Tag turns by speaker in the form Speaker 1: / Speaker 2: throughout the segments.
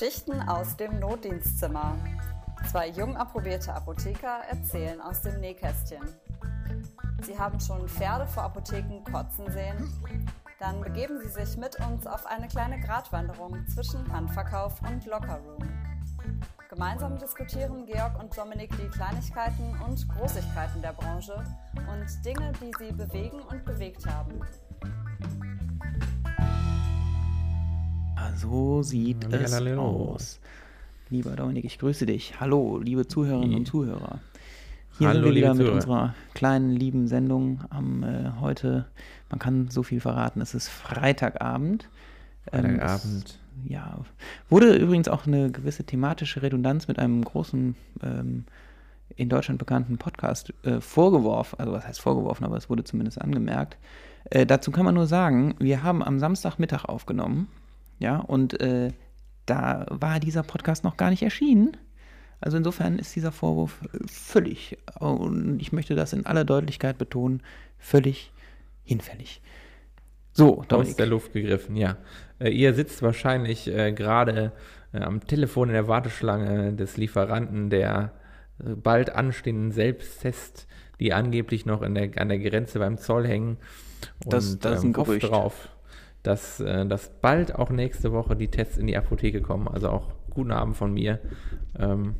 Speaker 1: Geschichten aus dem Notdienstzimmer. Zwei jung approbierte Apotheker erzählen aus dem Nähkästchen. Sie haben schon Pferde vor Apotheken kotzen sehen? Dann begeben Sie sich mit uns auf eine kleine Gratwanderung zwischen Handverkauf und Lockerroom. Gemeinsam diskutieren Georg und Dominik die Kleinigkeiten und Großigkeiten der Branche und Dinge, die sie bewegen und bewegt haben.
Speaker 2: So sieht
Speaker 3: Halli,
Speaker 2: es aus. Lieber Dominik, ich grüße dich. Hallo, liebe Zuhörerinnen und Zuhörer. Hier
Speaker 3: Hallo,
Speaker 2: sind wir wieder mit
Speaker 3: Zuhörer.
Speaker 2: unserer kleinen, lieben Sendung am äh, heute, man kann so viel verraten, es ist Freitagabend. Ähm,
Speaker 3: Freitagabend.
Speaker 2: Es, ja, wurde übrigens auch eine gewisse thematische Redundanz mit einem großen, ähm, in Deutschland bekannten Podcast äh, vorgeworfen, also was heißt vorgeworfen, aber es wurde zumindest angemerkt. Äh, dazu kann man nur sagen, wir haben am Samstagmittag aufgenommen, ja, und äh, da war dieser Podcast noch gar nicht erschienen. Also insofern ist dieser Vorwurf äh, völlig, und ich möchte das in aller Deutlichkeit betonen, völlig hinfällig. So,
Speaker 3: Aus
Speaker 2: Dominik.
Speaker 3: der Luft gegriffen, ja. Äh, ihr sitzt wahrscheinlich äh, gerade äh, am Telefon in der Warteschlange des Lieferanten der äh, bald anstehenden Selbsttest, die angeblich noch der, an der Grenze beim Zoll hängen. Und
Speaker 2: Das- das ist ein
Speaker 3: ähm,
Speaker 2: Gerücht.
Speaker 3: darauf, dass, äh, dass bald auch nächste Woche die Tests in die Apotheke kommen. Also auch guten Abend von mir. Ähm,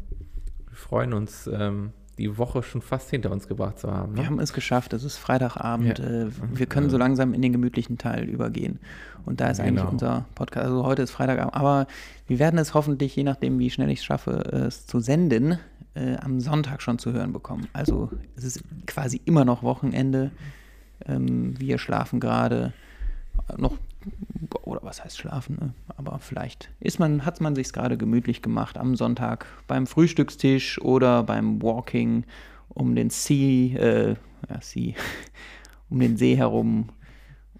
Speaker 3: wir freuen uns, ähm, die Woche schon fast hinter uns gebracht zu haben. Ne?
Speaker 2: Wir haben es geschafft, es ist Freitagabend.
Speaker 3: Ja.
Speaker 2: Äh, wir können so langsam in den gemütlichen Teil übergehen. Und da ist eigentlich
Speaker 3: Genau.
Speaker 2: unser Podcast. Also heute ist Freitagabend, aber wir werden es hoffentlich, je nachdem, wie schnell ich es schaffe, es zu senden, äh, am Sonntag schon zu hören bekommen. Also es ist quasi immer noch Wochenende. Ähm, wir schlafen gerade noch, oder was heißt schlafen, ne? aber vielleicht ist man, hat man sich gerade gemütlich gemacht am Sonntag beim Frühstückstisch oder beim Walking um den See, äh, ja, See, um den See herum.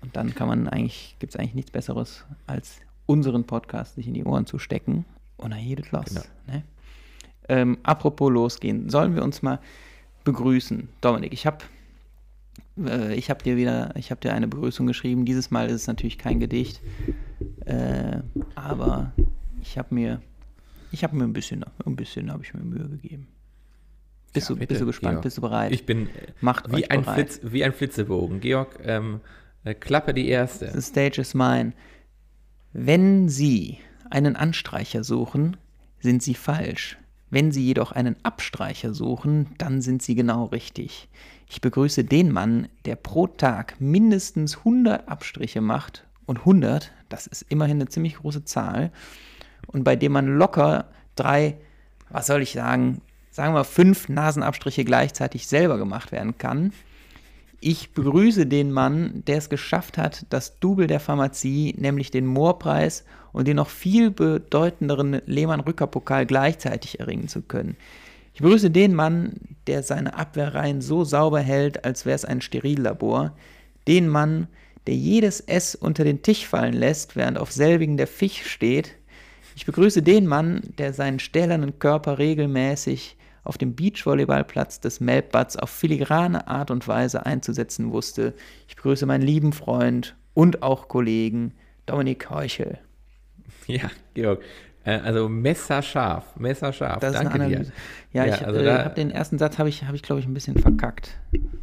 Speaker 2: Und dann kann man eigentlich, gibt es eigentlich nichts Besseres, als unseren Podcast sich in die Ohren zu stecken und dann geht es los.
Speaker 3: Genau.
Speaker 2: Ne? Ähm, apropos losgehen, sollen wir uns mal begrüßen? Dominik, ich habe äh, ich habe dir wieder, ich habe dir eine Begrüßung geschrieben. Dieses Mal ist es natürlich kein Gedicht, äh, aber ich habe mir, ich habe mir ein bisschen, ein bisschen habe ich mir Mühe gegeben. Bist,
Speaker 3: Ja,
Speaker 2: du,
Speaker 3: bitte,
Speaker 2: bist du gespannt?
Speaker 3: Georg.
Speaker 2: Bist du bereit?
Speaker 3: Ich bin äh,
Speaker 2: Macht
Speaker 3: wie ein,
Speaker 2: bereit.
Speaker 3: Flitz, wie ein Flitzebogen. Georg, ähm, äh, Klappe die erste.
Speaker 2: The stage is mine. Wenn Sie einen Anstreicher suchen, sind Sie falsch. Wenn Sie jedoch einen Abstreicher suchen, dann sind Sie genau richtig. Ich begrüße den Mann, der pro Tag mindestens 100 Abstriche macht. Und 100, das ist immerhin eine ziemlich große Zahl. Und bei dem man locker drei, was soll ich sagen, sagen wir fünf Nasenabstriche gleichzeitig selber gemacht werden kann. Ich begrüße den Mann, der es geschafft hat, das Double der Pharmazie, nämlich den Moorpreis und den noch viel bedeutenderen Lehmann-Rücker-Pokal gleichzeitig erringen zu können. Ich begrüße den Mann, der seine Abwehrreihen so sauber hält, als wäre es ein Sterillabor. Den Mann, der jedes S unter den Tisch fallen lässt, während auf selbigen der Fisch steht. Ich begrüße den Mann, der seinen stählernen Körper regelmäßig auf dem Beachvolleyballplatz des Melbbads auf filigrane Art und Weise einzusetzen wusste. Ich begrüße meinen lieben Freund und auch Kollegen Dominik Heuchel.
Speaker 3: Ja, Georg. Äh, also messerscharf, messerscharf.
Speaker 2: Das
Speaker 3: Danke
Speaker 2: ist eine
Speaker 3: dir.
Speaker 2: Analyse. Ja,
Speaker 3: Ja,
Speaker 2: ich
Speaker 3: also
Speaker 2: äh, habe den ersten Satz, habe ich, hab ich glaube ich, ein bisschen verkackt.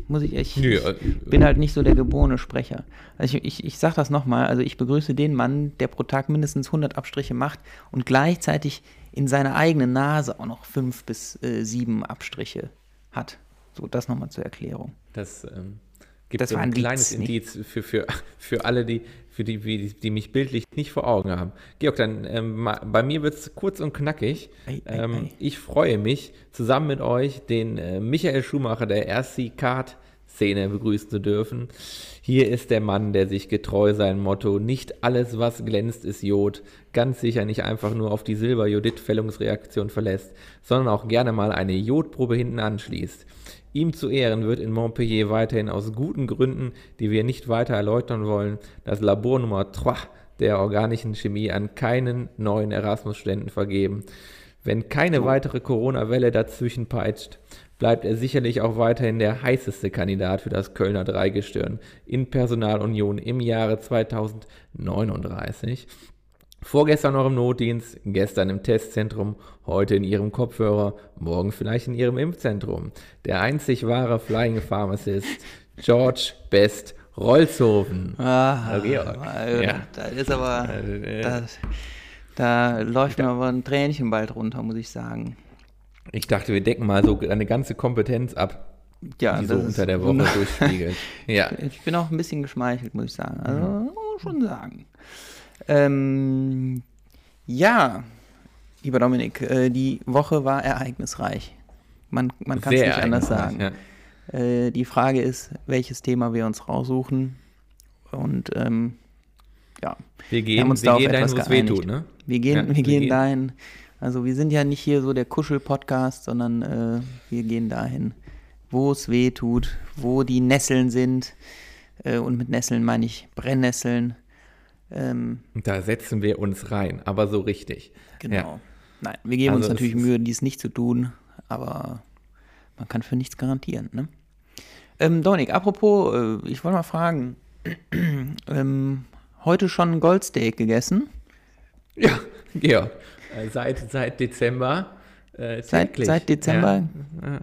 Speaker 2: Muss ich echt.
Speaker 3: Nö,
Speaker 2: ich
Speaker 3: äh,
Speaker 2: bin halt nicht so der geborene Sprecher. Also ich, ich, ich sage das nochmal. Also ich begrüße den Mann, der pro Tag mindestens 100 Abstriche macht und gleichzeitig in seiner eigenen Nase auch noch fünf bis äh, sieben Abstriche hat. So, das nochmal zur Erklärung.
Speaker 3: Das ähm, gibt
Speaker 2: Das
Speaker 3: so ein
Speaker 2: ein
Speaker 3: kleines
Speaker 2: nicht?
Speaker 3: Indiz für, für, für alle, die, für die, die, die mich bildlich nicht vor Augen haben. Georg, dann ähm, bei mir wird es kurz und knackig.
Speaker 2: Ei, ei,
Speaker 3: ähm,
Speaker 2: ei.
Speaker 3: Ich freue mich, zusammen mit euch den äh, Michael Schumacher der RC-Kart-Szene begrüßen zu dürfen. Hier ist der Mann, der sich getreu sein Motto, nicht alles, was glänzt, ist Jod, ganz sicher nicht einfach nur auf die Silber-Jodid-Fällungsreaktion verlässt, sondern auch gerne mal eine Jodprobe hinten anschließt. Ihm zu Ehren wird in Montpellier weiterhin aus guten Gründen, die wir nicht weiter erläutern wollen, das Labor Nummer 3 der organischen Chemie an keinen neuen Erasmus-Studenten vergeben. Wenn keine weitere Corona-Welle dazwischen peitscht, bleibt er sicherlich auch weiterhin der heißeste Kandidat für das Kölner Dreigestirn in Personalunion im Jahre 2039. Vorgestern noch im Notdienst, gestern im Testzentrum, heute in Ihrem Kopfhörer, morgen vielleicht in Ihrem Impfzentrum. Der einzig wahre Flying Pharmacist, George Best Rolzhofen.
Speaker 2: Ah,
Speaker 3: Georg.
Speaker 2: also,
Speaker 3: Ja.
Speaker 2: Das ist aber,
Speaker 3: Äh,
Speaker 2: da, da läuft mir aber ein Tränchen bald runter, muss ich sagen.
Speaker 3: Ich dachte, wir decken mal so eine ganze Kompetenz ab,
Speaker 2: Ja,
Speaker 3: die so unter der Woche durchspiegelt. Ja.
Speaker 2: Ich bin auch ein bisschen geschmeichelt, muss ich sagen. Also,
Speaker 3: Mhm.
Speaker 2: muss schon sagen. Ähm, ja, lieber Dominik, äh, die Woche war ereignisreich. Man, man kann es nicht anders sagen.
Speaker 3: Ja.
Speaker 2: Äh, die Frage ist, welches Thema wir uns raussuchen. Und ähm, ja,
Speaker 3: Wir
Speaker 2: wir
Speaker 3: gehen,
Speaker 2: haben uns
Speaker 3: wir
Speaker 2: da auf
Speaker 3: gehen dahin,
Speaker 2: etwas
Speaker 3: wo es
Speaker 2: geeinigt.
Speaker 3: wehtut, ne?
Speaker 2: Wir gehen,
Speaker 3: Ja,
Speaker 2: wir
Speaker 3: wir
Speaker 2: gehen
Speaker 3: gehen-
Speaker 2: dahin. Also wir sind ja nicht hier so der Kuschel-Podcast, sondern äh, wir gehen dahin, wo es weh tut, wo die Nesseln sind. Äh, und mit Nesseln meine ich Brennnesseln. Ähm,
Speaker 3: da setzen wir uns rein, aber so richtig.
Speaker 2: genau.
Speaker 3: Ja.
Speaker 2: Nein, wir geben
Speaker 3: Also
Speaker 2: uns natürlich Mühe, dies nicht zu tun, aber man kann für nichts garantieren. Ne? Ähm, Dominik, apropos, äh, ich wollte mal fragen, ähm, heute schon Goldsteak gegessen?
Speaker 3: Ja, Georg. äh, Seit, seit Dezember. Äh,
Speaker 2: Seit- seit Dezember?
Speaker 3: Ja, ja,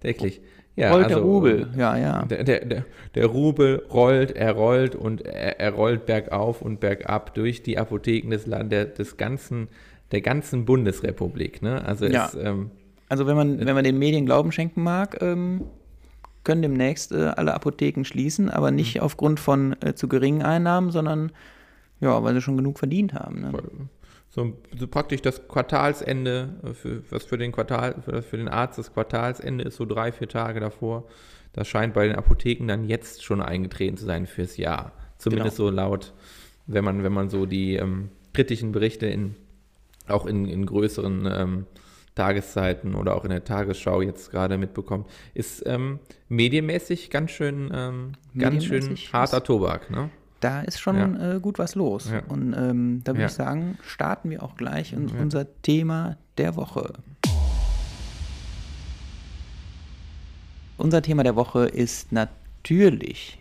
Speaker 3: täglich. Ja,
Speaker 2: Rollt der
Speaker 3: also,
Speaker 2: Rubel, ja, ja.
Speaker 3: Der, der, der, der Rubel rollt, er rollt und er, er rollt bergauf und bergab durch die Apotheken des Landes, des ganzen, der ganzen Bundesrepublik. Ne? Also
Speaker 2: Ja.
Speaker 3: es, ähm,
Speaker 2: Also wenn man, wenn man den Medien Glauben schenken mag, ähm, können demnächst äh, alle Apotheken schließen, aber nicht
Speaker 3: Mhm.
Speaker 2: aufgrund von äh, zu geringen Einnahmen, sondern ja, weil sie schon genug verdient haben. Ne?
Speaker 3: So, so praktisch das Quartalsende, äh, für, was für den Quartal, für, für den Arzt das Quartalsende ist so drei, vier Tage davor. Das scheint bei den Apotheken dann jetzt schon eingetreten zu sein fürs Jahr. Zumindest
Speaker 2: Genau.
Speaker 3: so laut, wenn man, wenn man so die ähm, kritischen Berichte in, auch in, in größeren ähm, Tageszeiten oder auch in der Tagesschau jetzt gerade mitbekommt, ist ähm, medienmäßig ganz schön, ähm, ganz schön harter Tobak. Ne?
Speaker 2: Da ist schon äh, gut was los.
Speaker 3: Ja.
Speaker 2: Und ähm, da würde
Speaker 3: Ja.
Speaker 2: ich sagen, starten wir auch gleich in
Speaker 3: Ja.
Speaker 2: unser Thema der Woche. Unser Thema der Woche ist natürlich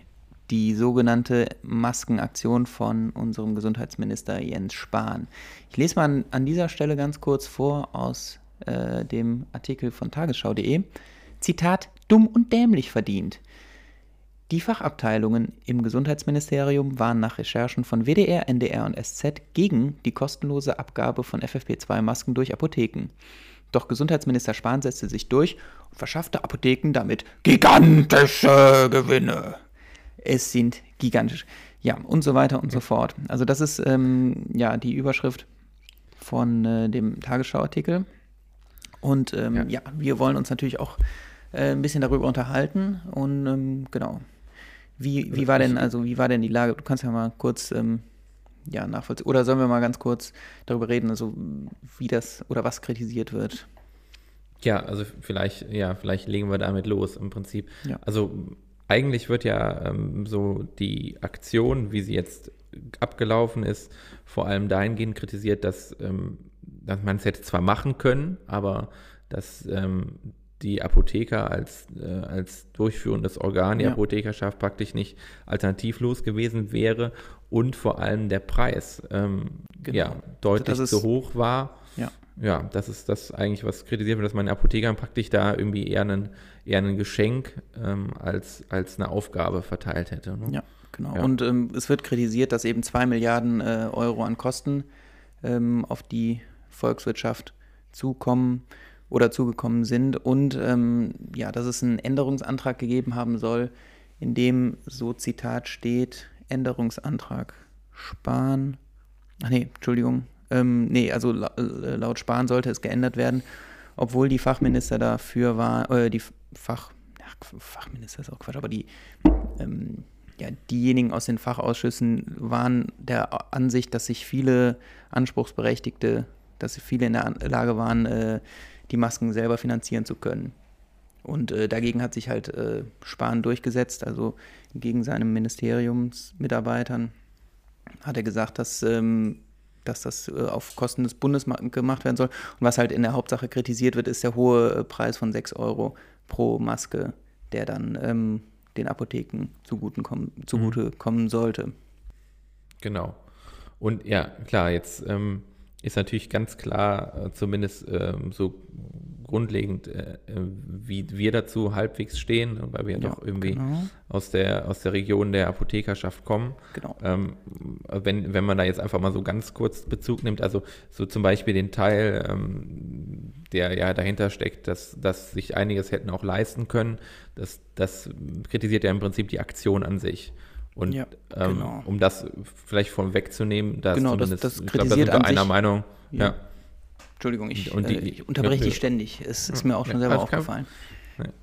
Speaker 2: die sogenannte Maskenaktion von unserem Gesundheitsminister Jens Spahn. Ich lese mal an, an dieser Stelle ganz kurz vor aus äh, dem Artikel von tagesschau.de. Zitat, dumm und dämlich verdient. Die Fachabteilungen im Gesundheitsministerium waren nach Recherchen von WDR, NDR und SZ gegen die kostenlose Abgabe von FFP2-Masken durch Apotheken. Doch Gesundheitsminister Spahn setzte sich durch und verschaffte Apotheken damit gigantische Gewinne. Es sind gigantisch. Ja, und so weiter und so fort. Also das ist ähm, ja die Überschrift von äh, dem Tagesschau-Artikel. Und ähm, ja.
Speaker 3: Ja.
Speaker 2: wir wollen uns natürlich auch äh, ein bisschen darüber unterhalten. Und ähm, genau. Wie, wie war denn, also wie war denn die Lage? Du kannst ja mal kurz ähm, ja, nachvollziehen. Oder sollen wir mal ganz kurz darüber reden, also wie das oder was kritisiert wird?
Speaker 3: Ja, also vielleicht, ja, vielleicht legen wir damit los im Prinzip.
Speaker 2: Ja.
Speaker 3: Also eigentlich wird ja ähm, so die Aktion, wie sie jetzt abgelaufen ist, vor allem dahingehend kritisiert, dass, ähm, dass man es hätte zwar machen können, aber dass ähm, die Apotheker als, äh, als durchführendes Organ, die
Speaker 2: Ja.
Speaker 3: Apothekerschaft praktisch nicht alternativlos gewesen wäre und vor allem der Preis ähm,
Speaker 2: Genau.
Speaker 3: ja, deutlich
Speaker 2: ist-
Speaker 3: zu hoch war.
Speaker 2: Ja.
Speaker 3: Ja, das ist das eigentlich, was kritisiert wird, dass man den Apothekern praktisch da irgendwie eher ein, eher ein Geschenk ähm, als, als eine Aufgabe verteilt hätte. Ne?
Speaker 2: Ja, genau.
Speaker 3: Ja.
Speaker 2: Und ähm, es wird kritisiert, dass eben zwei Milliarden äh, Euro an Kosten ähm, auf die Volkswirtschaft zukommen oder zugekommen sind und ähm, ja, dass es einen Änderungsantrag gegeben haben soll, in dem so Zitat steht, Änderungsantrag Spahn, ach nee, Entschuldigung, ähm, nee, also äh, laut Spahn sollte es geändert werden, obwohl die Fachminister dafür waren, äh, die Fach, ach, Fachminister ist auch Quatsch, aber die, ähm, ja, diejenigen aus den Fachausschüssen waren der Ansicht, dass sich viele Anspruchsberechtigte, dass viele in der Lage waren, äh, die Masken selber finanzieren zu können. Und äh, dagegen hat sich halt äh, Spahn durchgesetzt, also gegen seinem Ministeriumsmitarbeitern hat er gesagt, dass, ähm, dass das äh, auf Kosten des Bundes ma- gemacht werden soll. Und was halt in der Hauptsache kritisiert wird, ist der hohe äh, Preis von 6 Euro pro Maske, der dann ähm, den Apotheken zuguten kommen, zugute kommen sollte.
Speaker 3: Genau. Und ja, klar, jetzt ähm, ist natürlich ganz klar, äh, zumindest ähm, so grundlegend, äh, äh, wie wir dazu halbwegs stehen, weil wir ja, doch irgendwie genau. aus, der, aus der Region der Apothekerschaft kommen. Genau. Ähm, wenn, wenn man da jetzt einfach mal so ganz kurz Bezug nimmt, also so zum Beispiel den Teil, ähm, der ja dahinter steckt, dass, dass sich einiges hätten auch leisten können, das, das kritisiert ja im Prinzip die Aktion an sich. Und ja, ähm, genau. um das vielleicht von wegzunehmen, da
Speaker 2: genau,
Speaker 3: zumindest,
Speaker 2: das, das ich glaube, da sind wir einer
Speaker 3: Meinung.
Speaker 2: Ja. ja. Entschuldigung, ich, die, äh, ich unterbreche dich ständig. Es ist mir auch schon selber aufgefallen.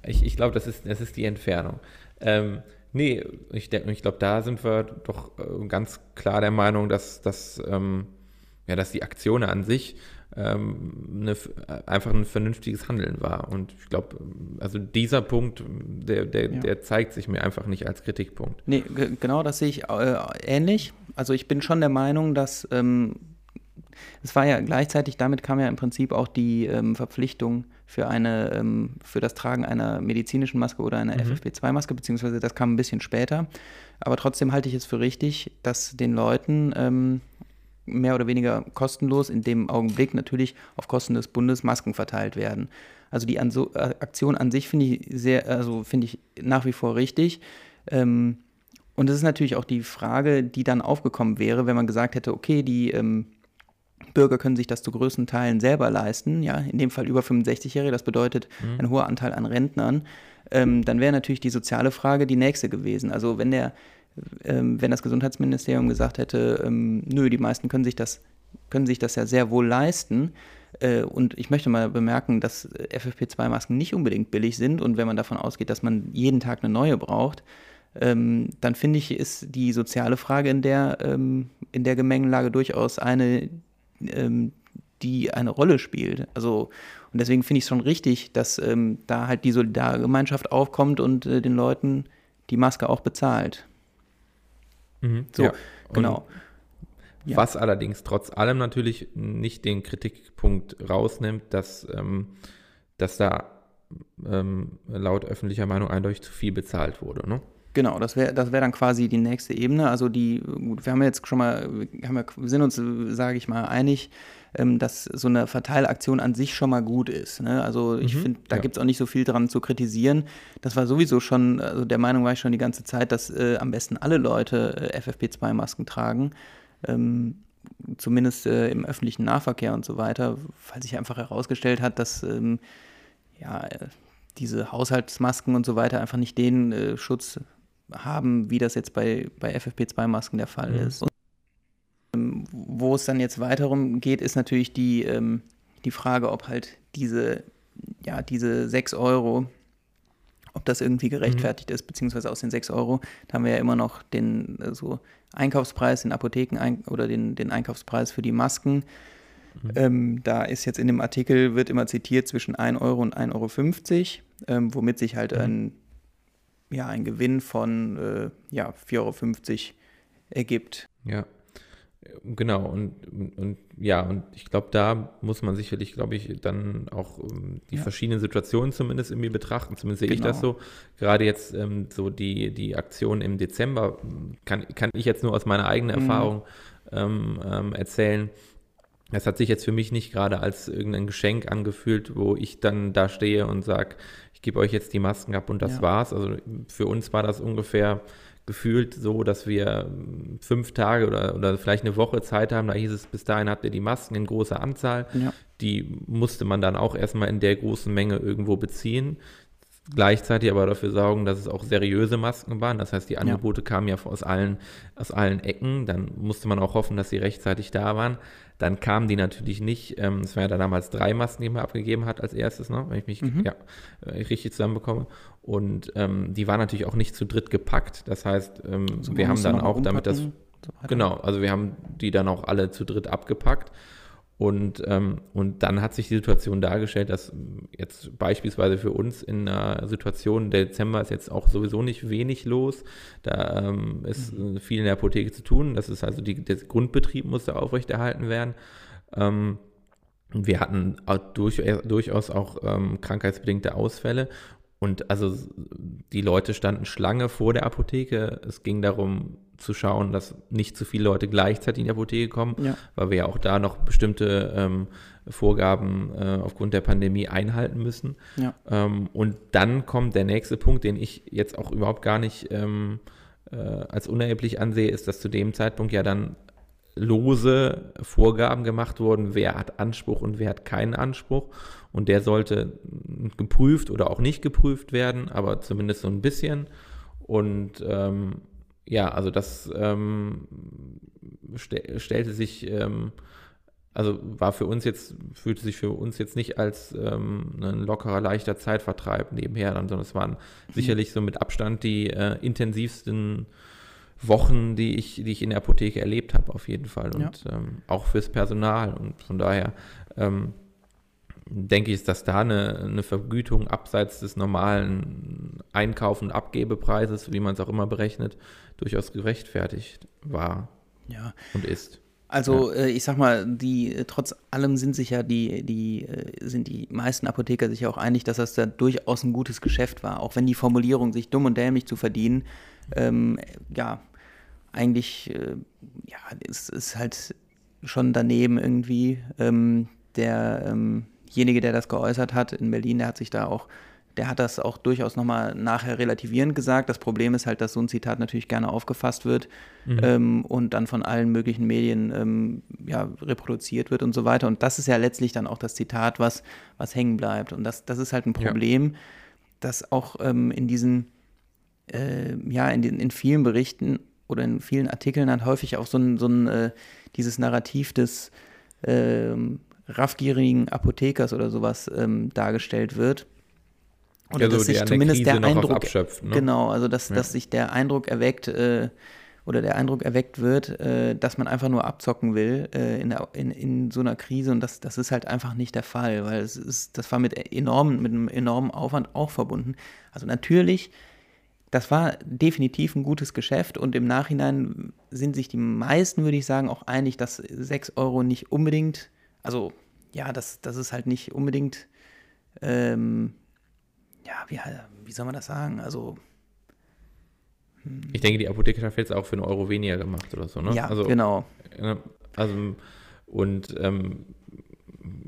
Speaker 3: Ich, ich glaube, das ist, das ist die Entfernung. Ähm, nee, ich, ich glaube, da sind wir doch äh, ganz klar der Meinung, dass, dass, ähm, ja, dass die Aktion an sich eine, einfach ein vernünftiges Handeln war. Und ich glaube, also dieser Punkt, der, der, ja. der zeigt sich mir einfach nicht als Kritikpunkt.
Speaker 2: Nee, genau das sehe ich äh, ähnlich. Also ich bin schon der Meinung, dass ähm, es war ja gleichzeitig, damit kam ja im Prinzip auch die ähm, Verpflichtung für eine, ähm, für das Tragen einer medizinischen Maske oder einer mhm. FFP2-Maske, beziehungsweise das kam ein bisschen später. Aber trotzdem halte ich es für richtig, dass den Leuten ähm, mehr oder weniger kostenlos in dem Augenblick natürlich auf Kosten des Bundes Masken verteilt werden. Also die an so, äh, Aktion an sich finde ich sehr, also finde ich nach wie vor richtig. Ähm, und es ist natürlich auch die Frage, die dann aufgekommen wäre, wenn man gesagt hätte, okay, die ähm, Bürger können sich das zu größten Teilen selber leisten, ja, in dem Fall über 65-Jährige, das bedeutet mhm. ein hoher Anteil an Rentnern, ähm, dann wäre natürlich die soziale Frage die nächste gewesen. Also wenn der wenn das Gesundheitsministerium gesagt hätte, ähm, nö, die meisten können sich das, können sich das ja sehr wohl leisten. Äh, und ich möchte mal bemerken, dass FFP2-Masken nicht unbedingt billig sind. Und wenn man davon ausgeht, dass man jeden Tag eine neue braucht, ähm, dann finde ich, ist die soziale Frage in der, ähm, in der Gemengelage durchaus eine, ähm, die eine Rolle spielt. Also, und deswegen finde ich es schon richtig, dass ähm, da halt die Solidargemeinschaft aufkommt und äh, den Leuten die Maske auch bezahlt.
Speaker 3: Mhm, so, ja. genau. Ja. Was allerdings trotz allem natürlich nicht den Kritikpunkt rausnimmt, dass, ähm, dass da ähm, laut öffentlicher Meinung eindeutig zu viel bezahlt wurde. Ne?
Speaker 2: Genau, das wäre das wär dann quasi die nächste Ebene. Also die, gut, wir haben jetzt schon mal, wir, ja, wir sind uns, sage ich mal, einig, ähm, dass so eine Verteilaktion an sich schon mal gut ist. Ne? Also ich mhm, finde, da ja. gibt es auch nicht so viel dran zu kritisieren. Das war sowieso schon, also der Meinung war ich schon die ganze Zeit, dass äh, am besten alle Leute äh, FFP2-Masken tragen. Ähm, zumindest äh, im öffentlichen Nahverkehr und so weiter, weil sich einfach herausgestellt hat, dass ähm, ja, äh, diese Haushaltsmasken und so weiter einfach nicht den äh, Schutz haben, wie das jetzt bei, bei FFP2-Masken der Fall mhm. ist. Und wo es dann jetzt weiterum geht, ist natürlich die, ähm, die Frage, ob halt diese, ja, diese 6 Euro, ob das irgendwie gerechtfertigt mhm. ist, beziehungsweise aus den 6 Euro, da haben wir ja immer noch den äh, so Einkaufspreis in Apotheken ein, oder den, den Einkaufspreis für die Masken. Mhm. Ähm, da ist jetzt in dem Artikel, wird immer zitiert zwischen 1 Euro und 1,50 Euro, ähm, womit sich halt mhm. ein, ja, ein Gewinn von äh, ja, 4,50 Euro ergibt.
Speaker 3: Ja. Genau, und, und ja, und ich glaube, da muss man sicherlich, glaube ich, dann auch ähm, die ja. verschiedenen Situationen zumindest irgendwie betrachten. Zumindest sehe genau. ich das genau. so. Gerade jetzt ähm, so die, die Aktion im Dezember kann, kann ich jetzt nur aus meiner eigenen mhm. Erfahrung ähm, ähm, erzählen. Es hat sich jetzt für mich nicht gerade als irgendein Geschenk angefühlt, wo ich dann da stehe und sage, ich gebe euch jetzt die Masken ab und das ja. war's. Also für uns war das ungefähr gefühlt so, dass wir fünf Tage oder, oder vielleicht eine Woche Zeit haben. Da hieß es, bis dahin habt ihr die Masken in großer Anzahl. Ja. Die musste man dann auch erstmal in der großen Menge irgendwo beziehen. Gleichzeitig aber dafür sorgen, dass es auch seriöse Masken waren. Das heißt, die Angebote ja. kamen ja aus allen, aus allen Ecken. Dann musste man auch hoffen, dass sie rechtzeitig da waren. Dann kamen die natürlich nicht. Ähm, es waren ja da damals drei Masken, die man abgegeben hat als erstes, ne? wenn ich mich mhm. ja, äh, richtig zusammenbekomme. Und ähm, die waren natürlich auch nicht zu dritt gepackt. Das heißt, ähm, also wir haben dann auch damit das. So genau, also wir haben die dann auch alle zu dritt abgepackt. Und, ähm, und dann hat sich die Situation dargestellt, dass jetzt beispielsweise für uns in einer Situation, der Dezember ist jetzt auch sowieso nicht wenig los. Da ähm, ist mhm. viel in der Apotheke zu tun. Das ist also die, der Grundbetrieb musste aufrechterhalten werden. Ähm, wir hatten auch durch, durchaus auch ähm, krankheitsbedingte Ausfälle und also die Leute standen Schlange vor der Apotheke. Es ging darum zu schauen, dass nicht zu viele Leute gleichzeitig in die Apotheke kommen, ja. weil wir ja auch da noch bestimmte ähm, Vorgaben äh, aufgrund der Pandemie einhalten müssen. Ja. Ähm, und dann kommt der nächste Punkt, den ich jetzt auch überhaupt gar nicht ähm, äh, als unerheblich ansehe, ist, dass zu dem Zeitpunkt ja dann lose Vorgaben gemacht wurden, wer hat Anspruch und wer hat keinen Anspruch. Und der sollte geprüft oder auch nicht geprüft werden, aber zumindest so ein bisschen. Und ähm, ja, also das ähm, st stellte sich, ähm, also war für uns jetzt, fühlte sich für uns jetzt nicht als ähm, ein lockerer, leichter Zeitvertreib nebenher, sondern es waren mhm. sicherlich so mit Abstand die äh, intensivsten Wochen, die ich, die ich in der Apotheke erlebt habe, auf jeden Fall. Und ja. ähm, auch fürs Personal. Und von daher ähm, denke ich, dass da eine, eine Vergütung abseits des normalen Einkauf- und Abgebepreises, wie man es auch immer berechnet, durchaus gerechtfertigt war
Speaker 2: ja.
Speaker 3: und ist.
Speaker 2: Also ja. äh, ich sag mal, die äh, trotz allem sind sich ja die, die, äh, sind die meisten Apotheker sich auch einig, dass das da durchaus ein gutes Geschäft war, auch wenn die Formulierung sich dumm und dämlich zu verdienen, ähm, ja, eigentlich, äh, ja, ist, ist halt schon daneben irgendwie. Ähm, derjenige, ähm der das geäußert hat in Berlin, der hat sich da auch, der hat das auch durchaus nochmal nachher relativierend gesagt. Das Problem ist halt, dass so ein Zitat natürlich gerne aufgefasst wird mhm. ähm, und dann von allen möglichen Medien ähm, ja, reproduziert wird und so weiter. Und das ist ja letztlich dann auch das Zitat, was, was hängen bleibt. Und das, das ist halt ein Problem, ja. das auch ähm, in diesen, äh, ja, in, den, in vielen Berichten oder in vielen Artikeln hat häufig auch so ein, so ein äh, dieses Narrativ des ähm, raffgierigen Apothekers oder sowas ähm, dargestellt wird.
Speaker 3: Oder ja, so dass sich zumindest der, Eindruck
Speaker 2: ne? genau, also dass, ja. dass sich der Eindruck erweckt äh, oder der Eindruck erweckt wird, äh, dass man einfach nur abzocken will äh, in, der, in, in so einer Krise und das, das ist halt einfach nicht der Fall, weil es ist, das war mit enormen, mit einem enormen Aufwand auch verbunden. Also natürlich das war definitiv ein gutes Geschäft und im Nachhinein sind sich die meisten, würde ich sagen, auch einig, dass 6 Euro nicht unbedingt, also ja, das, das ist halt nicht unbedingt, ähm, ja, wie, wie soll man das sagen? Also.
Speaker 3: Hm. Ich denke, die Apotheke hat jetzt auch für einen Euro weniger gemacht oder so, ne?
Speaker 2: Ja, also, genau.
Speaker 3: Also, und ähm,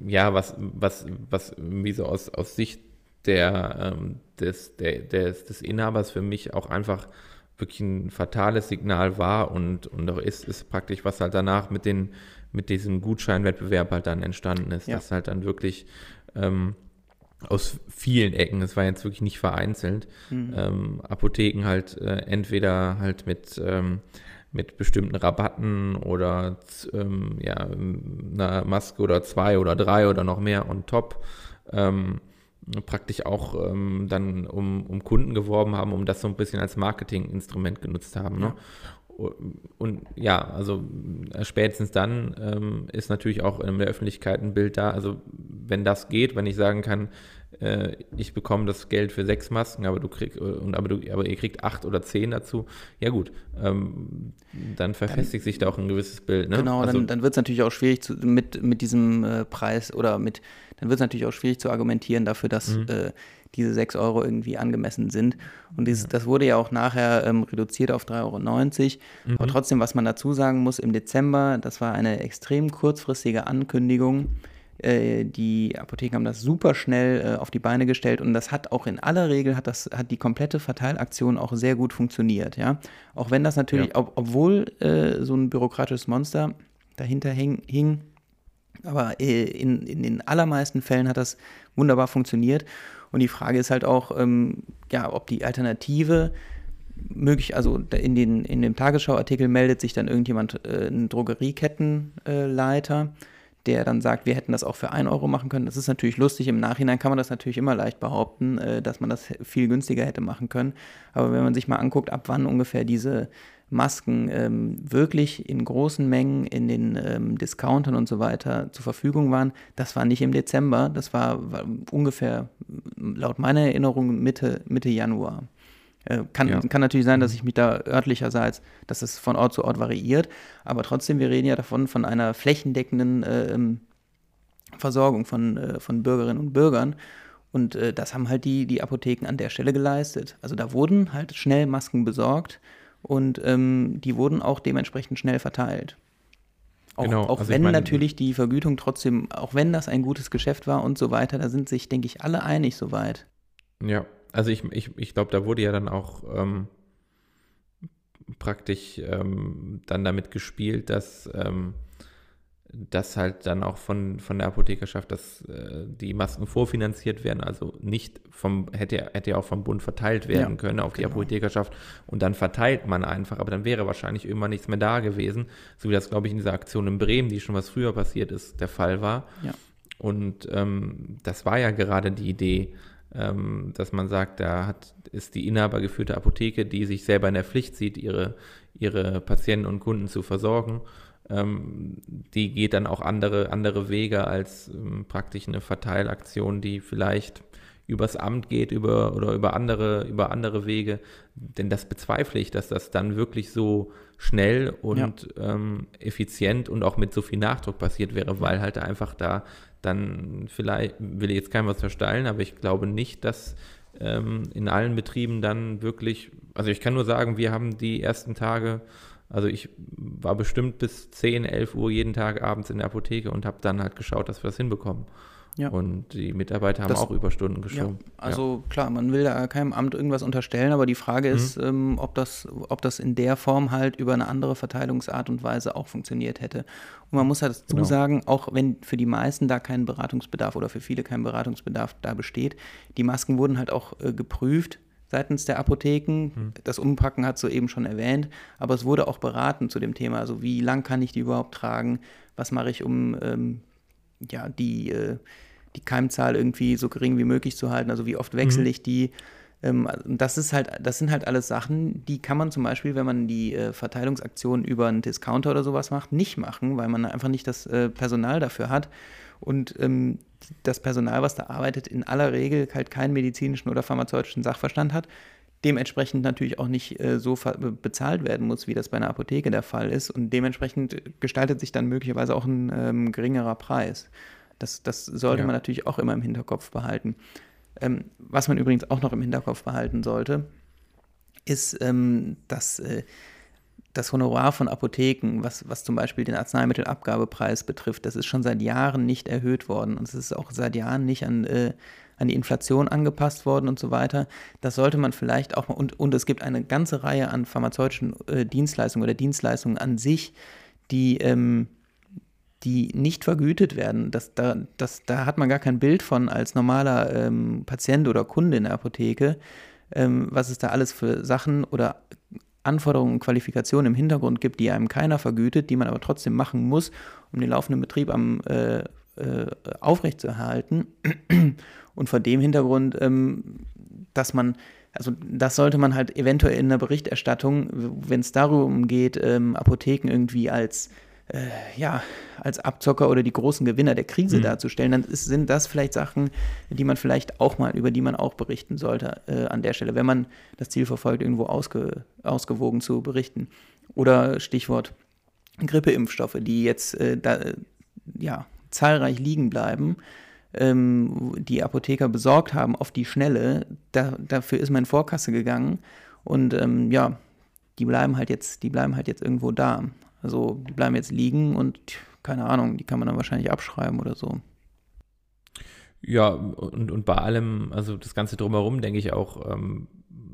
Speaker 3: ja, was, was, was, wie so aus, aus Sicht der, ähm, des, der, des, des Inhabers für mich auch einfach wirklich ein fatales Signal war und, und auch ist, ist praktisch, was halt danach mit, den, mit diesem Gutscheinwettbewerb halt dann entstanden ist. Ja. Das halt dann wirklich ähm, aus vielen Ecken, es war jetzt wirklich nicht vereinzelt, mhm. ähm, Apotheken halt äh, entweder halt mit, ähm, mit bestimmten Rabatten oder ähm, ja, einer Maske oder zwei oder drei oder noch mehr on top ähm, praktisch auch ähm, dann um, um Kunden geworben haben, um das so ein bisschen als Marketinginstrument genutzt haben. Ne? Und ja, also äh, spätestens dann ähm, ist natürlich auch in der Öffentlichkeit ein Bild da. Also wenn das geht, wenn ich sagen kann, äh, ich bekomme das Geld für sechs Masken, aber du kriegst, äh, und aber du, aber ihr kriegt acht oder zehn dazu, ja gut, ähm, dann verfestigt dann, sich da auch ein gewisses Bild. Ne?
Speaker 2: Genau, also, dann, dann wird es natürlich auch schwierig zu, mit, mit diesem äh, Preis oder mit, dann wird es natürlich auch schwierig zu argumentieren dafür, dass mhm. äh, diese 6 Euro irgendwie angemessen sind. Und dieses, ja. das wurde ja auch nachher ähm, reduziert auf 3,90 Euro. Mhm. Aber trotzdem, was man dazu sagen muss, im Dezember, das war eine extrem kurzfristige Ankündigung. Äh, die Apotheken haben das super schnell äh, auf die Beine gestellt und das hat auch in aller Regel hat das hat die komplette Verteilaktion auch sehr gut funktioniert, ja. Auch wenn das natürlich, ja. ob, obwohl äh, so ein bürokratisches Monster dahinter hing, hing aber äh, in, in den allermeisten Fällen hat das wunderbar funktioniert. Und die Frage ist halt auch, ähm, ja, ob die Alternative möglich, also in, den, in dem Tagesschau-Artikel meldet sich dann irgendjemand, äh, ein Drogeriekettenleiter, äh, der dann sagt, wir hätten das auch für 1 Euro machen können. Das ist natürlich lustig. Im Nachhinein kann man das natürlich immer leicht behaupten, äh, dass man das viel günstiger hätte machen können. Aber wenn man sich mal anguckt, ab wann ungefähr diese Masken ähm, wirklich in großen Mengen in den ähm, Discountern und so weiter zur Verfügung waren, das war nicht im Dezember, das war, war ungefähr laut meiner Erinnerung Mitte, Mitte Januar. Äh, kann, ja. kann natürlich sein, dass mhm. ich mich da örtlicherseits, dass es von Ort zu Ort variiert, aber trotzdem, wir reden ja davon, von einer flächendeckenden äh, Versorgung von, äh, von Bürgerinnen und Bürgern. Und äh, das haben halt die, die Apotheken an der Stelle geleistet. Also da wurden halt schnell Masken besorgt und ähm, die wurden auch dementsprechend schnell verteilt. Auch, genau, auch also wenn meine, natürlich die Vergütung trotzdem, auch wenn das ein gutes Geschäft war und so weiter, da sind sich, denke ich, alle einig soweit.
Speaker 3: Ja, also ich, ich, ich glaube, da wurde ja dann auch ähm, praktisch ähm, dann damit gespielt, dass ähm, dass halt dann auch von, von der Apothekerschaft, dass äh, die Masken vorfinanziert werden, also nicht vom, hätte, hätte auch vom Bund verteilt werden ja, können auf genau. die Apothekerschaft und dann verteilt man einfach, aber dann wäre wahrscheinlich irgendwann nichts mehr da gewesen, so wie das, glaube ich, in dieser Aktion in Bremen, die schon was früher passiert ist, der Fall war. Ja. Und ähm, das war ja gerade die Idee, ähm, dass man sagt, da hat, ist die inhabergeführte Apotheke, die sich selber in der Pflicht sieht, ihre, ihre Patienten und Kunden zu versorgen die geht dann auch andere, andere Wege als ähm, praktisch eine Verteilaktion, die vielleicht übers Amt geht über, oder über andere, über andere Wege. Denn das bezweifle ich, dass das dann wirklich so schnell und ja. ähm, effizient und auch mit so viel Nachdruck passiert wäre, weil halt einfach da dann vielleicht, will ich jetzt keinem was versteilen, aber ich glaube nicht, dass ähm, in allen Betrieben dann wirklich, also ich kann nur sagen, wir haben die ersten Tage also ich war bestimmt bis 10, 11 Uhr jeden Tag abends in der Apotheke und habe dann halt geschaut, dass wir das hinbekommen. Ja. Und die Mitarbeiter haben das, auch Überstunden geschoben.
Speaker 2: Ja, also ja. klar, man will da keinem Amt irgendwas unterstellen, aber die Frage mhm. ist, ähm, ob, das, ob das in der Form halt über eine andere Verteilungsart und Weise auch funktioniert hätte. Und man muss halt dazu genau. sagen, auch wenn für die meisten da kein Beratungsbedarf oder für viele kein Beratungsbedarf da besteht, die Masken wurden halt auch äh, geprüft seitens der Apotheken. Mhm. Das Umpacken hat soeben schon erwähnt, aber es wurde auch beraten zu dem Thema. Also wie lang kann ich die überhaupt tragen? Was mache ich, um ähm, ja, die, äh, die Keimzahl irgendwie so gering wie möglich zu halten? Also wie oft wechsle mhm. ich die? Ähm, das ist halt, das sind halt alles Sachen, die kann man zum Beispiel, wenn man die äh, Verteilungsaktion über einen Discounter oder sowas macht, nicht machen, weil man einfach nicht das äh, Personal dafür hat. Und ähm, das Personal, was da arbeitet, in aller Regel halt keinen medizinischen oder pharmazeutischen Sachverstand hat, dementsprechend natürlich auch nicht äh, so bezahlt werden muss, wie das bei einer Apotheke der Fall ist. Und dementsprechend gestaltet sich dann möglicherweise auch ein ähm, geringerer Preis. Das, das sollte ja. man natürlich auch immer im Hinterkopf behalten. Ähm, was man übrigens auch noch im Hinterkopf behalten sollte, ist, ähm, dass äh, das Honorar von Apotheken, was, was zum Beispiel den Arzneimittelabgabepreis betrifft, das ist schon seit Jahren nicht erhöht worden und es ist auch seit Jahren nicht an, äh, an die Inflation angepasst worden und so weiter. Das sollte man vielleicht auch mal, und, und es gibt eine ganze Reihe an pharmazeutischen äh, Dienstleistungen oder Dienstleistungen an sich, die, ähm, die nicht vergütet werden. Das, da, das, da hat man gar kein Bild von als normaler ähm, Patient oder Kunde in der Apotheke, ähm, was es da alles für Sachen oder Anforderungen und Qualifikationen im Hintergrund gibt, die einem keiner vergütet, die man aber trotzdem machen muss, um den laufenden Betrieb am äh, äh, aufrechtzuerhalten. Und vor dem Hintergrund, ähm, dass man, also das sollte man halt eventuell in der Berichterstattung, wenn es darum geht, ähm, Apotheken irgendwie als äh, ja, als Abzocker oder die großen Gewinner der Krise mhm. darzustellen, dann ist, sind das vielleicht Sachen, die man vielleicht auch mal, über die man auch berichten sollte äh, an der Stelle, wenn man das Ziel verfolgt, irgendwo ausge, ausgewogen zu berichten. Oder Stichwort Grippeimpfstoffe, die jetzt äh, da, ja, zahlreich liegen bleiben, ähm, die Apotheker besorgt haben auf die Schnelle. Da, dafür ist man in Vorkasse gegangen und ähm, ja, die bleiben halt jetzt, die bleiben halt jetzt irgendwo da. Also die bleiben jetzt liegen und keine Ahnung, die kann man dann wahrscheinlich abschreiben oder so.
Speaker 3: Ja, und, und bei allem, also das Ganze drumherum, denke ich auch, ähm,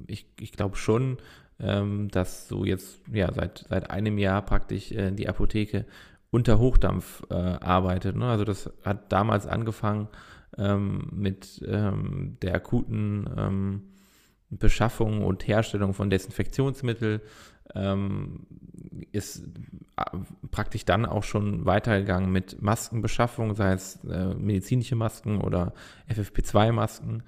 Speaker 3: ich, ich glaube schon, ähm, dass so jetzt, ja, seit, seit einem Jahr praktisch äh, die Apotheke unter Hochdampf äh, arbeitet. Ne? Also das hat damals angefangen ähm, mit ähm, der akuten ähm, Beschaffung und Herstellung von Desinfektionsmittel ähm, ist äh, praktisch dann auch schon weitergegangen mit Maskenbeschaffung, sei es äh, medizinische Masken oder FFP2-Masken,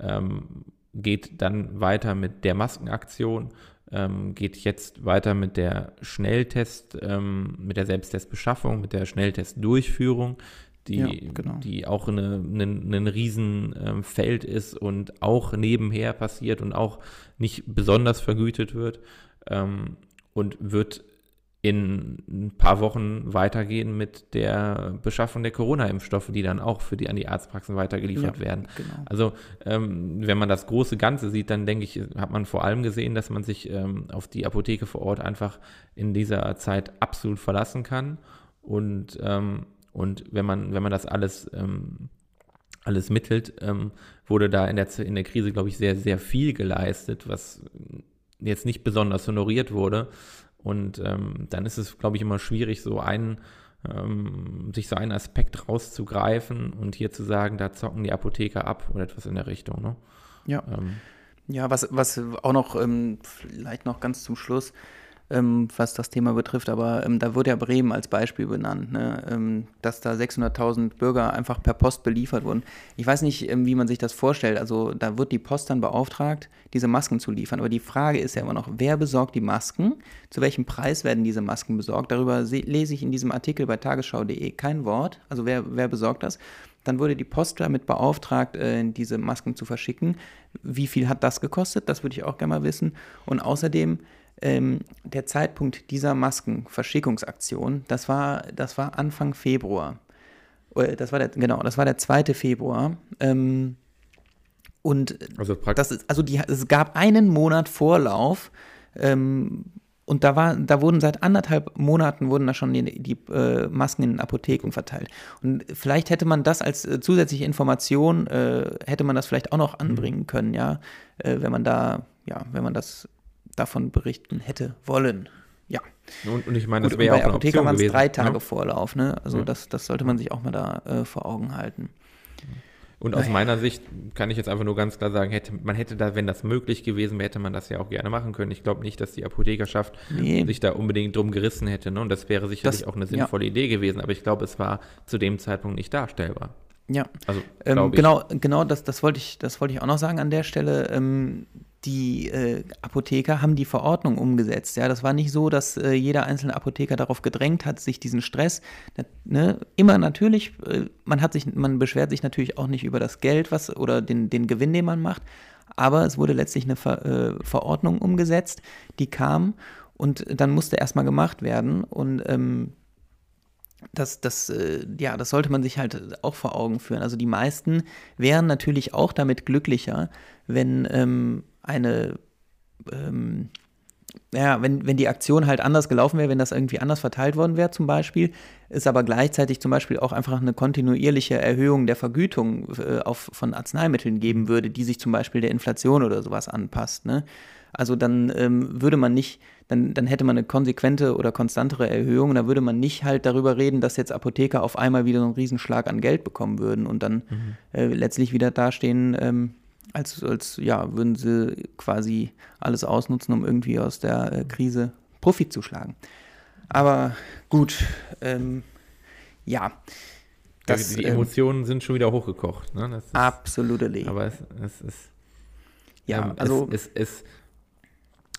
Speaker 3: ähm, geht dann weiter mit der Maskenaktion, ähm, geht jetzt weiter mit der Schnelltest, ähm, mit der Selbsttestbeschaffung, mit der Schnelltestdurchführung, die, ja, genau. die auch ein eine, Riesenfeld ähm, ist und auch nebenher passiert und auch nicht besonders vergütet wird ähm, und wird in ein paar Wochen weitergehen mit der Beschaffung der Corona-Impfstoffe, die dann auch für die an die Arztpraxen weitergeliefert ja, werden. Genau. Also ähm, wenn man das große Ganze sieht, dann denke ich, hat man vor allem gesehen, dass man sich ähm, auf die Apotheke vor Ort einfach in dieser Zeit absolut verlassen kann. Und, ähm, und wenn man, wenn man das alles ähm, alles mittelt, ähm, wurde da in der, in der Krise, glaube ich, sehr, sehr viel geleistet, was jetzt nicht besonders honoriert wurde. Und ähm, dann ist es, glaube ich, immer schwierig, so einen, ähm, sich so einen Aspekt rauszugreifen und hier zu sagen, da zocken die Apotheker ab oder etwas in der Richtung. Ne?
Speaker 2: Ja. Ähm. ja, was, was auch noch, ähm, vielleicht noch ganz zum Schluss, ähm, was das Thema betrifft, aber ähm, da wurde ja Bremen als Beispiel benannt, ne? ähm, dass da 600.000 Bürger einfach per Post beliefert wurden. Ich weiß nicht, ähm, wie man sich das vorstellt. Also da wird die Post dann beauftragt, diese Masken zu liefern. Aber die Frage ist ja immer noch, wer besorgt die Masken? Zu welchem Preis werden diese Masken besorgt? Darüber lese ich in diesem Artikel bei tagesschau.de kein Wort. Also wer, wer besorgt das? Dann wurde die Post damit beauftragt, äh, diese Masken zu verschicken. Wie viel hat das gekostet? Das würde ich auch gerne mal wissen. Und außerdem ähm, der Zeitpunkt dieser Maskenverschickungsaktion, das war, das war Anfang Februar. Äh, das war der, genau, das war der 2. Februar. Ähm, und also, das ist, also die, es gab einen Monat Vorlauf ähm, und da, war, da wurden seit anderthalb Monaten wurden da schon die, die äh, Masken in den Apotheken verteilt. Und vielleicht hätte man das als äh, zusätzliche Information, äh, hätte man das vielleicht auch noch anbringen können, ja, äh, wenn man da, ja, wenn man das davon berichten hätte wollen. Ja.
Speaker 3: Und, und ich meine, das wäre
Speaker 2: ja auch eine Apotheker waren es drei? Tage ne? Vorlauf, ne? Also ja. das, das sollte man sich auch mal da äh, vor Augen halten.
Speaker 3: Und aus meiner Sicht kann ich jetzt einfach nur ganz klar sagen, hätte, man hätte da, wenn das möglich gewesen wäre, hätte man das ja auch gerne machen können. Ich glaube nicht, dass die Apothekerschaft nee. sich da unbedingt drum gerissen hätte. Ne? Und das wäre sicherlich das, auch eine sinnvolle ja. Idee gewesen. Aber ich glaube, es war zu dem Zeitpunkt nicht darstellbar.
Speaker 2: Ja, also, ähm, genau, genau das, das, wollte ich, das wollte ich auch noch sagen an der Stelle. Ähm, die äh, Apotheker haben die Verordnung umgesetzt. Ja, das war nicht so, dass äh, jeder einzelne Apotheker darauf gedrängt hat, sich diesen Stress, ne, immer natürlich, äh, man hat sich, man beschwert sich natürlich auch nicht über das Geld, was oder den, den Gewinn, den man macht, aber es wurde letztlich eine Ver, äh, Verordnung umgesetzt, die kam und dann musste erstmal gemacht werden und ähm, das, das, äh, ja, das sollte man sich halt auch vor Augen führen. Also die meisten wären natürlich auch damit glücklicher, wenn ähm, eine, ähm, ja, wenn, wenn die Aktion halt anders gelaufen wäre, wenn das irgendwie anders verteilt worden wäre zum Beispiel, es aber gleichzeitig zum Beispiel auch einfach eine kontinuierliche Erhöhung der Vergütung äh, auf, von Arzneimitteln geben würde, die sich zum Beispiel der Inflation oder sowas anpasst. Ne? Also dann ähm, würde man nicht, dann, dann hätte man eine konsequente oder konstantere Erhöhung, da würde man nicht halt darüber reden, dass jetzt Apotheker auf einmal wieder so einen Riesenschlag an Geld bekommen würden und dann mhm. äh, letztlich wieder dastehen, ähm, als, als ja, würden sie quasi alles ausnutzen, um irgendwie aus der äh, Krise Profit zu schlagen. Aber gut, ähm, ja.
Speaker 3: Das, die, die ähm, Emotionen ähm, sind schon wieder hochgekocht. Ne?
Speaker 2: Ist, absolutely.
Speaker 3: Aber es, es ist. Ja, ähm, also. Es, es,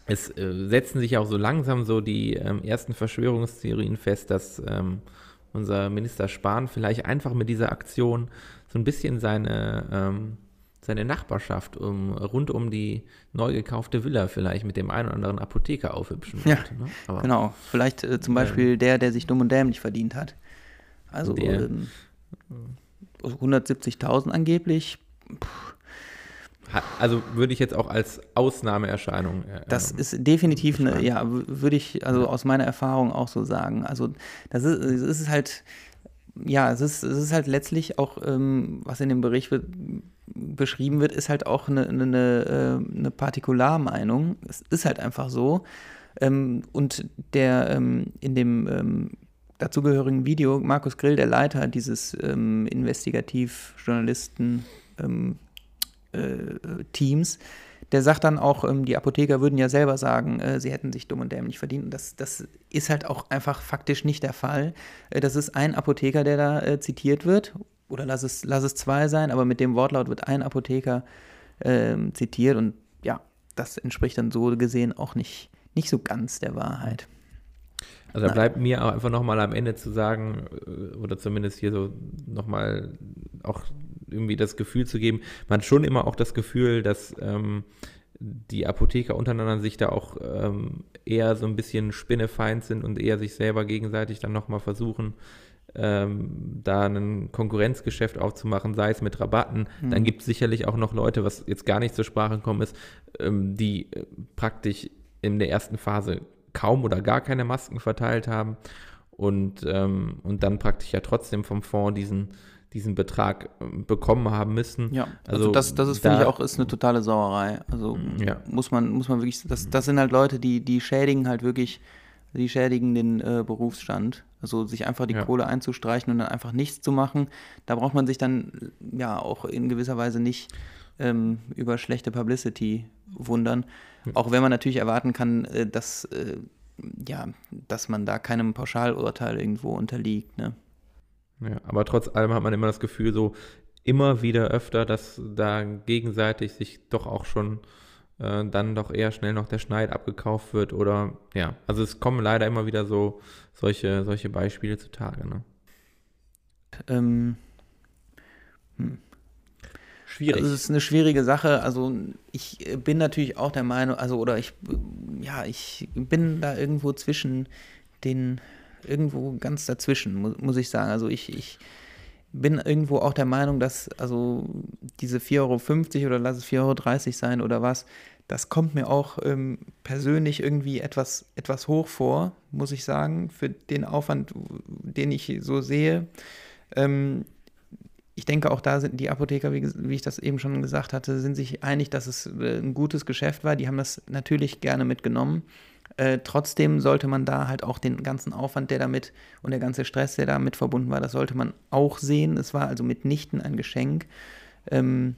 Speaker 3: es, es äh, setzen sich auch so langsam so die ähm, ersten Verschwörungstheorien fest, dass ähm, unser Minister Spahn vielleicht einfach mit dieser Aktion so ein bisschen seine seine Nachbarschaft um, rund um die neu gekaufte Villa vielleicht mit dem einen oder anderen Apotheker aufhübschen
Speaker 2: ja, Ne? Aber, genau, vielleicht äh, zum Beispiel ähm, der, der sich dumm und dämlich verdient hat. Also ähm, 170.000 angeblich.
Speaker 3: Also würde ich jetzt auch als Ausnahmeerscheinung.
Speaker 2: Äh, das ist definitiv eine, ja, würde ich also aus meiner Erfahrung auch so sagen. Also das ist, es ist halt, ja, es ist, es ist halt letztlich auch, ähm, was in dem Bericht wird, beschrieben wird, ist halt auch eine, eine, eine äh, Partikularmeinung. Es ist halt einfach so. Ähm, und der ähm, in dem ähm, dazugehörigen Video, Markus Grill, der Leiter dieses ähm, Investigativ-Journalisten ähm, äh, der sagt dann auch, ähm, die Apotheker würden ja selber sagen, äh, sie hätten sich dumm und dämlich verdient. Und das, das ist halt auch einfach faktisch nicht der Fall. Äh, das ist ein Apotheker, der da äh, zitiert wird oder lass es, lass es zwei sein, aber mit dem Wortlaut wird ein Apotheker ähm, zitiert und ja, das entspricht dann so gesehen auch nicht, nicht so ganz der Wahrheit.
Speaker 3: Also da bleibt mir auch einfach nochmal am Ende zu sagen, äh, oder zumindest hier so nochmal auch irgendwie das Gefühl zu geben, man hat schon immer auch das Gefühl, dass ähm, die Apotheker untereinander sich da auch ähm, eher so ein bisschen spinnefeind sind und eher sich selber gegenseitig dann nochmal versuchen, ähm, da ein Konkurrenzgeschäft aufzumachen, sei es mit Rabatten. Mhm. Dann gibt es sicherlich auch noch Leute, was jetzt gar nicht zur Sprache gekommen ist, ähm, die äh, praktisch in der ersten Phase kaum oder gar keine Masken verteilt haben und, ähm, und dann praktisch ja trotzdem vom Fonds diesen diesen Betrag ähm, bekommen haben müssen.
Speaker 2: Ja, also, also das, das ist, da, finde ich, auch ist eine totale Sauerei. Also ja. muss man, muss man wirklich, das, das sind halt Leute, die, die schädigen halt wirklich, die schädigen den äh, Berufsstand. Also sich einfach die ja. Kohle einzustreichen und dann einfach nichts zu machen, da braucht man sich dann ja auch in gewisser Weise nicht ähm, über schlechte Publicity wundern. Auch wenn man natürlich erwarten kann, äh, dass, äh, ja, dass man da keinem Pauschalurteil irgendwo unterliegt. Ne?
Speaker 3: Ja, aber trotz allem hat man immer das Gefühl, so immer wieder öfter, dass da gegenseitig sich doch auch schon äh, dann doch eher schnell noch der Schneid abgekauft wird oder ja, also es kommen leider immer wieder so solche, solche Beispiele zutage. Ne?
Speaker 2: Ähm, hm. Schwierig. Also es ist eine schwierige Sache. Also ich bin natürlich auch der Meinung, also oder ich, ja, ich bin da irgendwo zwischen den irgendwo ganz dazwischen, muss, muss ich sagen. Also ich, ich bin irgendwo auch der Meinung, dass also diese 4,50 Euro oder lass es 4,30 Euro sein oder was, das kommt mir auch ähm, persönlich irgendwie etwas, etwas hoch vor, muss ich sagen, für den Aufwand, den ich so sehe. Ähm, ich denke, auch da sind die Apotheker, wie, wie, ich das eben schon gesagt hatte, sind sich einig, dass es äh, ein gutes Geschäft war. Die haben das natürlich gerne mitgenommen. Äh, trotzdem sollte man da halt auch den ganzen Aufwand, der damit und der ganze Stress, der damit verbunden war, das sollte man auch sehen. Es war also mitnichten ein Geschenk. Ähm,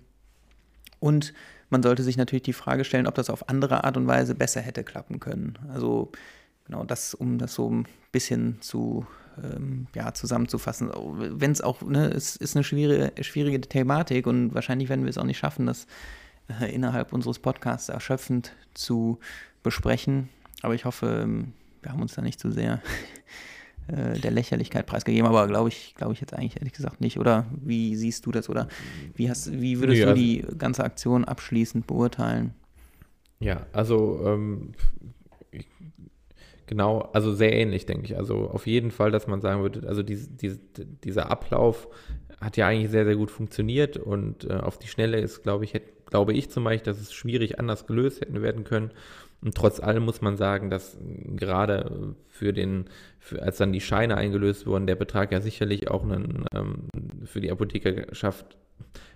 Speaker 2: und man sollte sich natürlich die Frage stellen, ob das auf andere Art und Weise besser hätte klappen können. Also genau das, um das so ein bisschen zu ähm, ja, zusammenzufassen. Wenn es auch, ne, es ist eine schwierige, schwierige Thematik und wahrscheinlich werden wir es auch nicht schaffen, das äh, innerhalb unseres Podcasts erschöpfend zu besprechen. Aber ich hoffe, ähm, wir haben uns da nicht zu sehr äh, der Lächerlichkeit preisgegeben, aber glaube ich, glaube ich jetzt eigentlich ehrlich gesagt nicht. Oder wie siehst du das? Oder wie hast, wie würdest ja, du die ganze Aktion abschließend beurteilen?
Speaker 3: Ja, also ähm, genau, also sehr ähnlich, denke ich. Also auf jeden Fall, dass man sagen würde, also diese, diese, dieser Ablauf hat ja eigentlich sehr, sehr gut funktioniert und äh, auf die Schnelle ist, glaube ich, hätte, glaube ich zum Beispiel, dass es schwierig anders gelöst hätten werden können. Und trotz allem muss man sagen, dass gerade für den, für, als dann die Scheine eingelöst wurden, der Betrag ja sicherlich auch einen, ähm, für die Apothekerschaft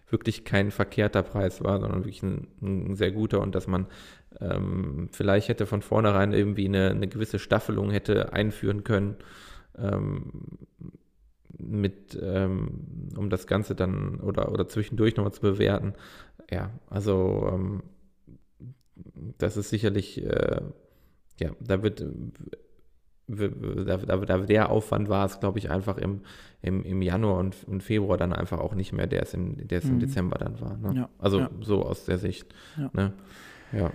Speaker 3: wirklich kein verkehrter Preis war, sondern wirklich ein, ein sehr guter und dass man ähm, vielleicht hätte von vornherein irgendwie eine, eine gewisse Staffelung hätte einführen können, ähm, mit, ähm, um das Ganze dann oder, oder zwischendurch nochmal zu bewerten. Ja, also ähm, das ist sicherlich, äh, ja, da wird, da, da, da der Aufwand war es, glaube ich, einfach im, im, im Januar und, und Februar dann einfach auch nicht mehr, der es im, der es im mhm. Dezember dann war. Ne? Ja, also ja. so aus der Sicht. Ja. Ne?
Speaker 2: ja.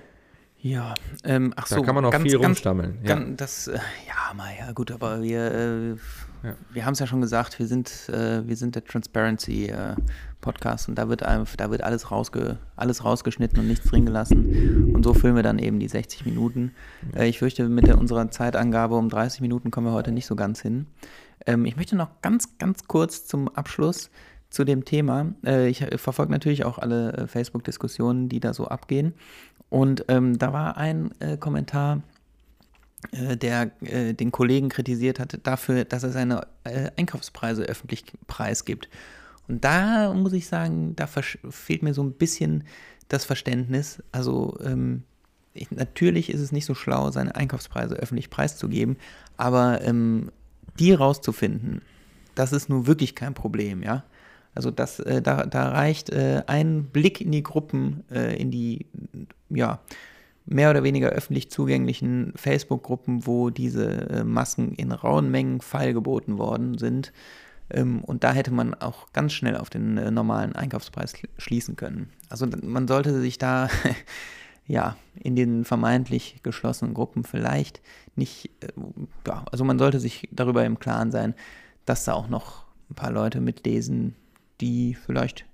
Speaker 2: Ja, ähm, ach
Speaker 3: da
Speaker 2: so.
Speaker 3: kann man auch ganz, viel ganz, rumstammeln.
Speaker 2: Ja. Ganz, das, äh, ja, mal, ja, gut, aber wir, äh, ja. wir haben es ja schon gesagt, wir sind, äh, wir sind der Transparency äh, Podcast und da wird, da wird alles, rausge, alles rausgeschnitten und nichts drin gelassen. Und so füllen wir dann eben die 60 Minuten. Äh, ich fürchte, mit der, unserer Zeitangabe um 30 Minuten kommen wir heute nicht so ganz hin. Ähm, ich möchte noch ganz, ganz kurz zum Abschluss zu dem Thema. Äh, ich verfolge natürlich auch alle Facebook-Diskussionen, die da so abgehen. Und ähm, da war ein äh, Kommentar, äh, der äh, den Kollegen kritisiert hatte dafür, dass er seine äh, Einkaufspreise öffentlich preisgibt. Und da muss ich sagen, da fehlt mir so ein bisschen das Verständnis. Also ähm, ich, natürlich ist es nicht so schlau, seine Einkaufspreise öffentlich preiszugeben, aber ähm, die rauszufinden, das ist nun wirklich kein Problem, ja. Also das, äh, da, da reicht äh, ein Blick in die Gruppen, äh, in die ja, mehr oder weniger öffentlich zugänglichen Facebook-Gruppen, wo diese äh, Masken in rauen Mengen feilgeboten worden sind. Ähm, und da hätte man auch ganz schnell auf den äh, normalen Einkaufspreis schließen können. Also man sollte sich da ja in den vermeintlich geschlossenen Gruppen vielleicht nicht, äh, ja, also man sollte sich darüber im Klaren sein, dass da auch noch ein paar Leute mitlesen, die vielleicht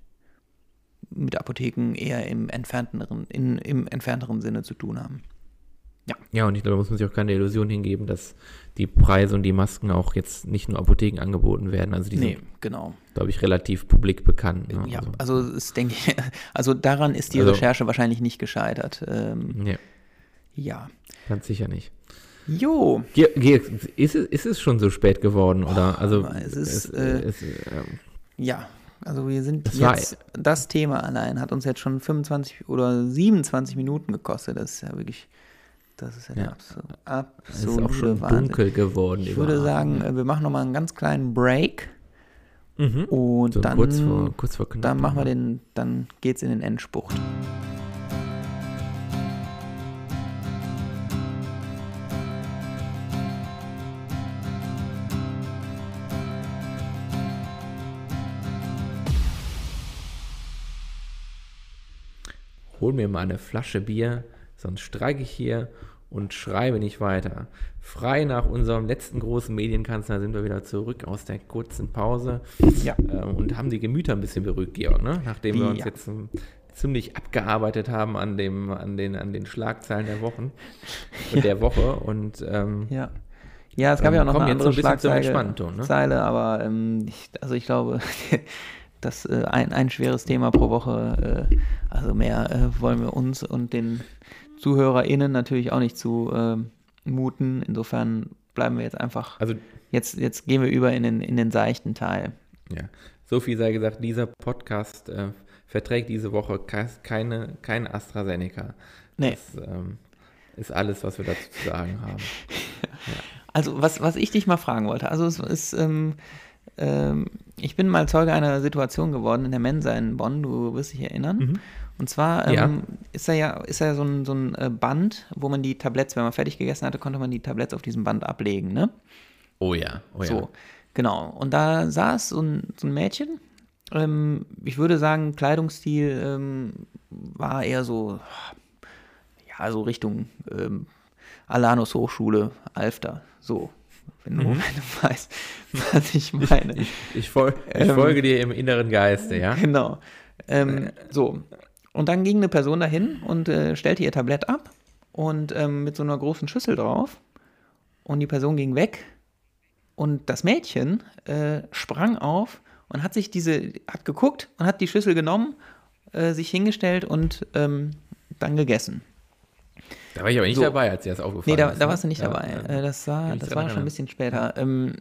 Speaker 2: mit Apotheken eher im entfernteren, in, im entfernteren Sinne zu tun haben.
Speaker 3: Ja. Ja, und ich glaube, da muss man sich auch keine Illusion hingeben, dass die Preise und die Masken auch jetzt nicht nur Apotheken angeboten werden. Also die
Speaker 2: Nee,
Speaker 3: sind,
Speaker 2: genau.
Speaker 3: glaube ich, relativ publik bekannt. Ne?
Speaker 2: Ja,
Speaker 3: Also,
Speaker 2: also es denke ich, also daran ist die
Speaker 3: Also-
Speaker 2: Recherche wahrscheinlich nicht gescheitert. Ähm,
Speaker 3: nee,
Speaker 2: ja.
Speaker 3: ganz sicher nicht.
Speaker 2: Jo,
Speaker 3: Ge ge ist, es, ist es schon so spät geworden? Oder? Also,
Speaker 2: es ist, äh,
Speaker 3: es, ähm,
Speaker 2: ja. Also wir sind
Speaker 3: Das
Speaker 2: jetzt, das Thema allein hat uns jetzt schon 25 oder 27 Minuten gekostet. Das ist ja wirklich, das ist ja,
Speaker 3: Ja.
Speaker 2: absol-
Speaker 3: es ist
Speaker 2: absolute
Speaker 3: auch schon
Speaker 2: Wahnsinn.
Speaker 3: dunkel geworden.
Speaker 2: Ich würde sagen, äh, wir machen nochmal einen ganz kleinen Break
Speaker 3: Mhm.
Speaker 2: und
Speaker 3: So
Speaker 2: dann,
Speaker 3: kurz vor, kurz vor knapp.
Speaker 2: dann machen wir den, dann geht's in den Endspurt.
Speaker 3: Hol mir mal eine Flasche Bier, sonst streike ich hier und schreibe nicht weiter. Frei nach unserem letzten großen Medienkanzler sind wir wieder zurück aus der kurzen Pause
Speaker 2: Ja.
Speaker 3: ähm, und haben die Gemüter ein bisschen beruhigt, Georg, ne? nachdem wir uns
Speaker 2: ja.
Speaker 3: jetzt ähm, ziemlich abgearbeitet haben an, dem, an, den, an den Schlagzeilen der Wochen und der Woche und ähm,
Speaker 2: Ja. Ja, es gab
Speaker 3: Ähm,
Speaker 2: ja auch noch eine
Speaker 3: jetzt so
Speaker 2: andere
Speaker 3: ein
Speaker 2: Schlagzeile,
Speaker 3: ne?
Speaker 2: Zeile, aber ähm, ich, also ich glaube, das äh, ein, ein schweres Thema pro Woche, äh, also mehr äh, wollen wir uns und den ZuhörerInnen natürlich auch nicht zu ähm, muten. Insofern bleiben wir jetzt einfach,
Speaker 3: also
Speaker 2: jetzt, jetzt gehen wir über in den, in den seichten Teil.
Speaker 3: Ja, so viel sei gesagt, dieser Podcast äh, verträgt diese Woche ke- keine, kein AstraZeneca.
Speaker 2: Nee.
Speaker 3: Das ähm, ist alles, was wir dazu zu sagen haben.
Speaker 2: Also, was, was ich dich mal fragen wollte, also es ist, ähm, ähm, ich bin mal Zeuge einer Situation geworden in der Mensa in Bonn, du wirst dich erinnern. Und zwar ähm,
Speaker 3: Ja.
Speaker 2: ist da ja, ist da ja so ein, so ein äh, Band, wo man die Tabletts, wenn man fertig gegessen hatte, konnte man die Tabletts auf diesem Band ablegen, ne?
Speaker 3: Oh ja, oh ja.
Speaker 2: So, genau. Und da saß so ein, so ein Mädchen. Ähm, ich würde sagen, Kleidungsstil ähm, war eher so, ja, so Richtung ähm, Alanus Hochschule, Alfter. So, wenn du, wenn du weißt, was ich meine.
Speaker 3: Ich, ich, fol ich
Speaker 2: Ähm,
Speaker 3: folge dir im inneren Geiste, ja?
Speaker 2: Genau. Ähm, so. Und dann ging eine Person dahin und äh, stellte ihr Tablett ab und ähm, mit so einer großen Schüssel drauf. Und die Person ging weg und das Mädchen äh, sprang auf und hat sich diese, hat geguckt und hat die Schüssel genommen, äh, sich hingestellt und ähm, dann gegessen.
Speaker 3: Da war ich aber nicht
Speaker 2: So.
Speaker 3: dabei, als dir das aufgefallen
Speaker 2: Nee, da,
Speaker 3: ist.
Speaker 2: da
Speaker 3: ne?
Speaker 2: warst du nicht
Speaker 3: Ja,
Speaker 2: dabei.
Speaker 3: ja.
Speaker 2: Äh, das war, das war schon ein bisschen später. Ähm,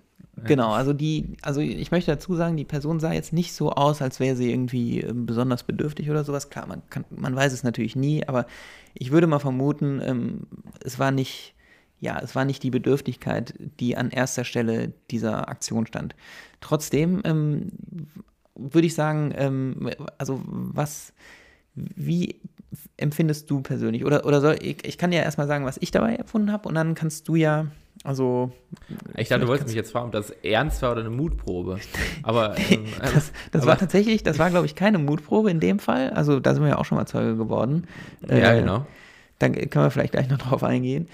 Speaker 2: Genau, also die, also ich möchte dazu sagen, die Person sah jetzt nicht so aus, als wäre sie irgendwie ähm, besonders bedürftig oder sowas. Klar, man kann, man weiß es natürlich nie, aber ich würde mal vermuten, ähm, es war nicht, ja, es war nicht die Bedürftigkeit, die an erster Stelle dieser Aktion stand. Trotzdem ähm, würde ich sagen, ähm, also was, wie empfindest du persönlich? Oder, oder soll ich, ich kann dir erstmal sagen, was ich dabei empfunden habe und dann kannst du ja, also.
Speaker 3: Ich dachte, du wolltest mich jetzt fragen, ob das ernst war oder eine Mutprobe. Aber, ähm,
Speaker 2: Das, das
Speaker 3: aber,
Speaker 2: war tatsächlich, das war, glaube ich, keine Mutprobe in dem Fall. Also da sind wir ja auch schon mal Zeuge geworden.
Speaker 3: Ja,
Speaker 2: Äh,
Speaker 3: genau.
Speaker 2: Dann können wir vielleicht gleich noch drauf eingehen.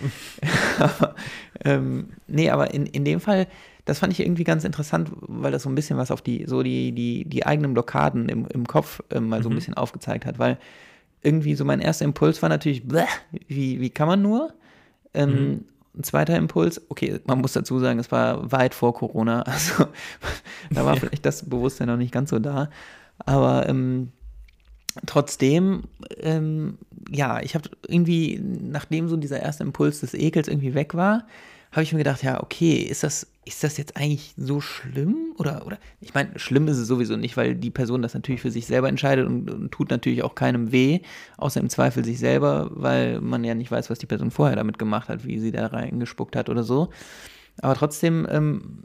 Speaker 2: aber, ähm, nee, aber in, in dem Fall, das fand ich irgendwie ganz interessant, weil das so ein bisschen was auf die, so die, die, die eigenen Blockaden im, im Kopf ähm, mal so ein bisschen aufgezeigt hat, weil irgendwie so mein erster Impuls war natürlich, bleh, wie, wie kann man nur? Ähm, Ein zweiter Impuls, okay, man muss dazu sagen, es war weit vor Corona, also da war vielleicht das Bewusstsein noch nicht ganz so da. Aber ähm, trotzdem, ähm, ja, ich habe irgendwie, nachdem so dieser erste Impuls des Ekels irgendwie weg war, habe ich mir gedacht, ja, okay, ist das, ist das jetzt eigentlich so schlimm? Oder, oder ich meine, schlimm ist es sowieso nicht, weil die Person das natürlich für sich selber entscheidet und, und tut natürlich auch keinem weh, außer im Zweifel sich selber, weil man ja nicht weiß, was die Person vorher damit gemacht hat, wie sie da reingespuckt hat oder so. Aber trotzdem, ähm,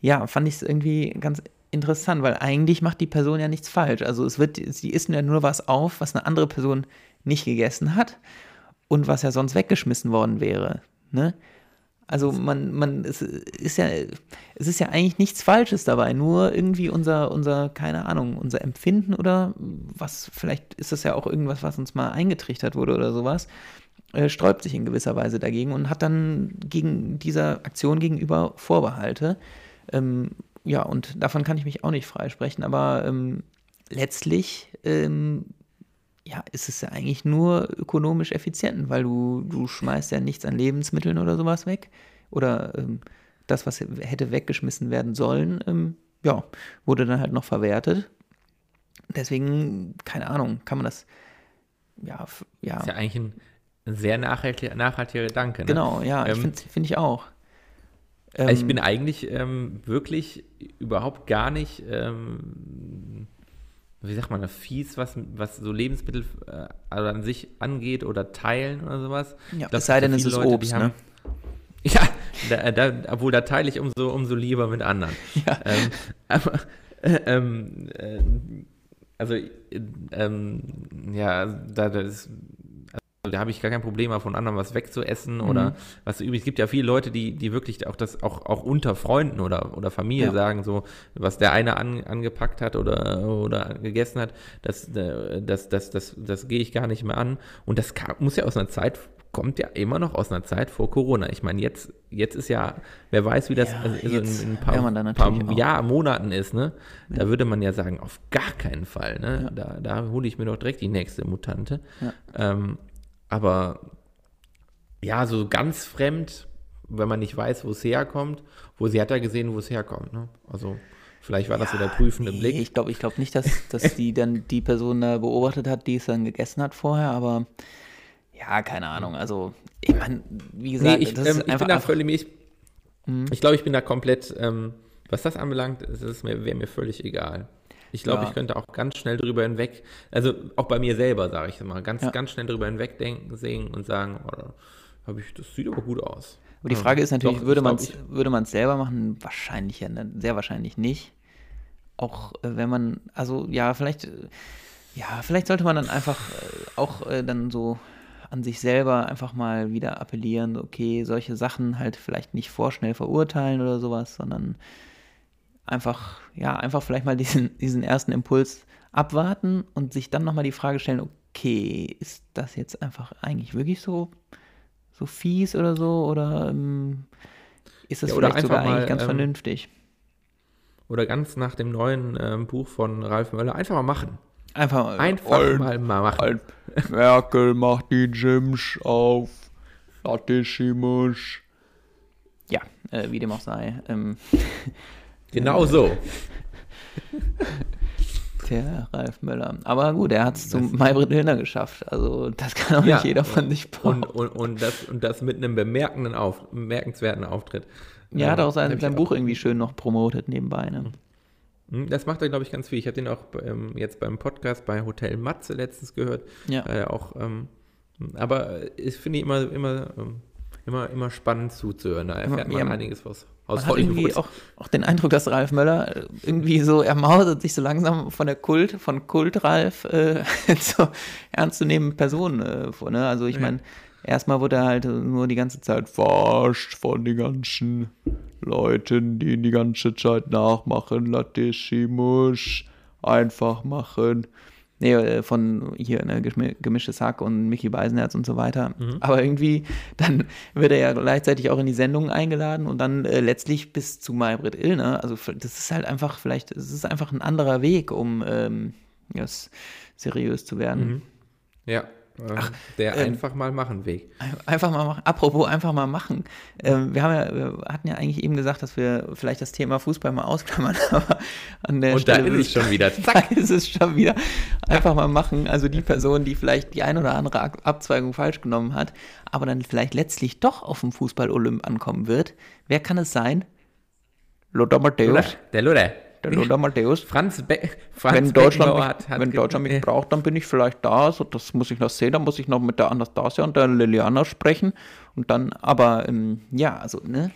Speaker 2: ja, fand ich es irgendwie ganz interessant, weil eigentlich macht die Person ja nichts falsch. Also es wird, sie isst ja nur was auf, was eine andere Person nicht gegessen hat und was ja sonst weggeschmissen worden wäre. Ne? Also man, man, es ist ja, es ist ja eigentlich nichts Falsches dabei, nur irgendwie unser, unser, keine Ahnung, unser Empfinden oder was, vielleicht ist das ja auch irgendwas, was uns mal eingetrichtert wurde oder sowas, äh, sträubt sich in gewisser Weise dagegen und hat dann gegen dieser Aktion gegenüber Vorbehalte. Ähm, ja, und davon kann ich mich auch nicht freisprechen, aber ähm, letztlich ähm, ja, ist es ja eigentlich nur ökonomisch effizient, weil du, du schmeißt ja nichts an Lebensmitteln oder sowas weg. Oder ähm, das, was hätte weggeschmissen werden sollen, ähm, ja, wurde dann halt noch verwertet. Deswegen, keine Ahnung, kann man das, ja, ja.
Speaker 3: Ist ja eigentlich ein sehr nachhaltiger, nachhaltiger Gedanke. Ne?
Speaker 2: Genau, ja, ähm, finde find ich auch.
Speaker 3: Also ich bin ähm, eigentlich ähm, wirklich überhaupt gar nicht, ähm, wie sagt man, das fies, was, was so Lebensmittel äh, also an sich angeht oder teilen oder sowas.
Speaker 2: Ja, es sei denn, es ist Leute, Obst, ne? Haben,
Speaker 3: ja, da, da, obwohl da teile ich umso, umso lieber mit anderen. Ja. Ähm, aber, äh, ähm, äh, also, ähm, ja, da, das, da habe ich gar kein Problem mehr von anderen was wegzuessen mhm. oder was übrig. Es gibt ja viele Leute, die, die wirklich auch das auch, auch unter Freunden oder, oder Familie ja. sagen, so, was der eine an, angepackt hat oder, oder gegessen hat, das, äh, das, das, das, das gehe ich gar nicht mehr an. Und das kann, muss ja aus einer Zeit kommt ja immer noch aus einer Zeit vor Corona. Ich meine, jetzt, jetzt ist ja, wer weiß, wie das ja, also in, in, ein paar, paar Jahr, Monaten ist, ne? Da ja. würde man ja sagen, auf gar keinen Fall, ne? Ja. Da, da hole ich mir doch direkt die nächste Mutante. Ähm, aber ja, so ganz fremd, wenn man nicht weiß, wo es herkommt, wo sie hat ja gesehen, wo es herkommt, ne? Also Vielleicht war das so der prüfende nee, Blick.
Speaker 2: Ich glaube ich glaub nicht, dass, dass die dann die Person da beobachtet hat, die es dann gegessen hat vorher, aber ja, keine Ahnung. Also, ich meine, wie gesagt,
Speaker 3: nee, ich, das ähm, ist ich bin da völlig, ich, mhm. ich glaube, ich bin da komplett, ähm, was das anbelangt, wäre mir völlig egal. Ich glaube, ja. ich könnte auch ganz schnell drüber hinweg, also auch bei mir selber, sage ich mal, ganz, ja. ganz schnell drüber hinwegdenken, sehen und sagen, oh, habe ich, das sieht aber gut aus.
Speaker 2: Aber die Frage ist natürlich, Doch, würde man es würde selber machen? Wahrscheinlich ja, ne? sehr wahrscheinlich nicht. Auch äh, wenn man, also ja, vielleicht, äh, ja, vielleicht sollte man dann einfach äh, auch dann so an sich selber einfach mal wieder appellieren, okay, solche Sachen halt vielleicht nicht vorschnell verurteilen oder sowas, sondern einfach, ja, einfach vielleicht mal diesen, diesen ersten Impuls abwarten und sich dann nochmal die Frage stellen, okay, ist das jetzt einfach eigentlich wirklich so, so fies oder so oder ähm, ist das ja, vielleicht sogar mal, eigentlich ganz ähm, vernünftig?
Speaker 3: Oder ganz nach dem neuen ähm, Buch von Ralf Möller, einfach mal machen.
Speaker 2: Einfach,
Speaker 3: Einfach alt, mal machen. Alt.
Speaker 2: Merkel macht die Gyms auf. Latissimus. Ja, äh, wie dem auch sei. Ähm,
Speaker 3: genau so.
Speaker 2: Der Ralf Möller. Aber gut, er hat es zu Maybrit Illner geschafft. Also das kann auch ja, nicht jeder von sich
Speaker 3: behaupten. Und, und, und, das, und das mit einem bemerkenden Auf, bemerkenswerten Auftritt.
Speaker 2: Ja, hat auch sein, sein Buch irgendwie schön noch promotet nebenbei. Ne?
Speaker 3: Hm, das macht er, glaube ich, ganz viel. Ich habe den auch ähm, jetzt beim Podcast bei Hotel Matze letztens gehört. Ja. Äh, auch, ähm, aber ich finde immer, immer, ähm, immer, immer spannend zuzuhören. Da erfährt man ja, einiges was
Speaker 2: aus man hat irgendwie auch, auch den Eindruck, dass Ralf Möller äh, irgendwie so, er mausert sich so langsam von der Kult, von Kult Ralf äh, zu ernstzunehmenden Personen äh, vor. Ne? Also ich ja. meine, erstmal wurde er halt nur die ganze Zeit verarscht von den ganzen Leuten, die ihn die ganze Zeit nachmachen. Latissimus, einfach machen. Nee, äh, von hier ne, gemischtes Hack und Mickey Beisenherz und so weiter. Mhm. Aber irgendwie, dann wird er ja gleichzeitig auch in die Sendungen eingeladen und dann äh, letztlich bis zu Maybrit Illner. Also das ist halt einfach vielleicht, es ist einfach ein anderer Weg, um ähm, yes, seriös zu werden. Mhm.
Speaker 3: Ja, Ach, der ähm, einfach mal machen Weg.
Speaker 2: Einfach mal machen. Apropos einfach mal machen. Ähm, wir, haben ja, wir hatten ja eigentlich eben gesagt, dass wir vielleicht das Thema Fußball mal ausklammern, aber an der
Speaker 3: Und Stelle da ist es schon wieder. Zack.
Speaker 2: ist es schon wieder. Einfach mal machen. Also die Person, die vielleicht die ein oder andere Abzweigung falsch genommen hat, aber dann vielleicht letztlich doch auf dem Fußball-Olymp ankommen wird. Wer kann es sein?
Speaker 3: Lothar Matthäus. Der Lothar
Speaker 2: der Lothar Matthäus.
Speaker 3: Franz, Be Franz
Speaker 2: wenn Deutschland, mich, hat, hat wenn Deutschland mich braucht, dann bin ich vielleicht da. So, das muss ich noch sehen. Dann muss ich noch mit der Anastasia und der Liliana sprechen. Und dann, aber ähm, ja, also, ne?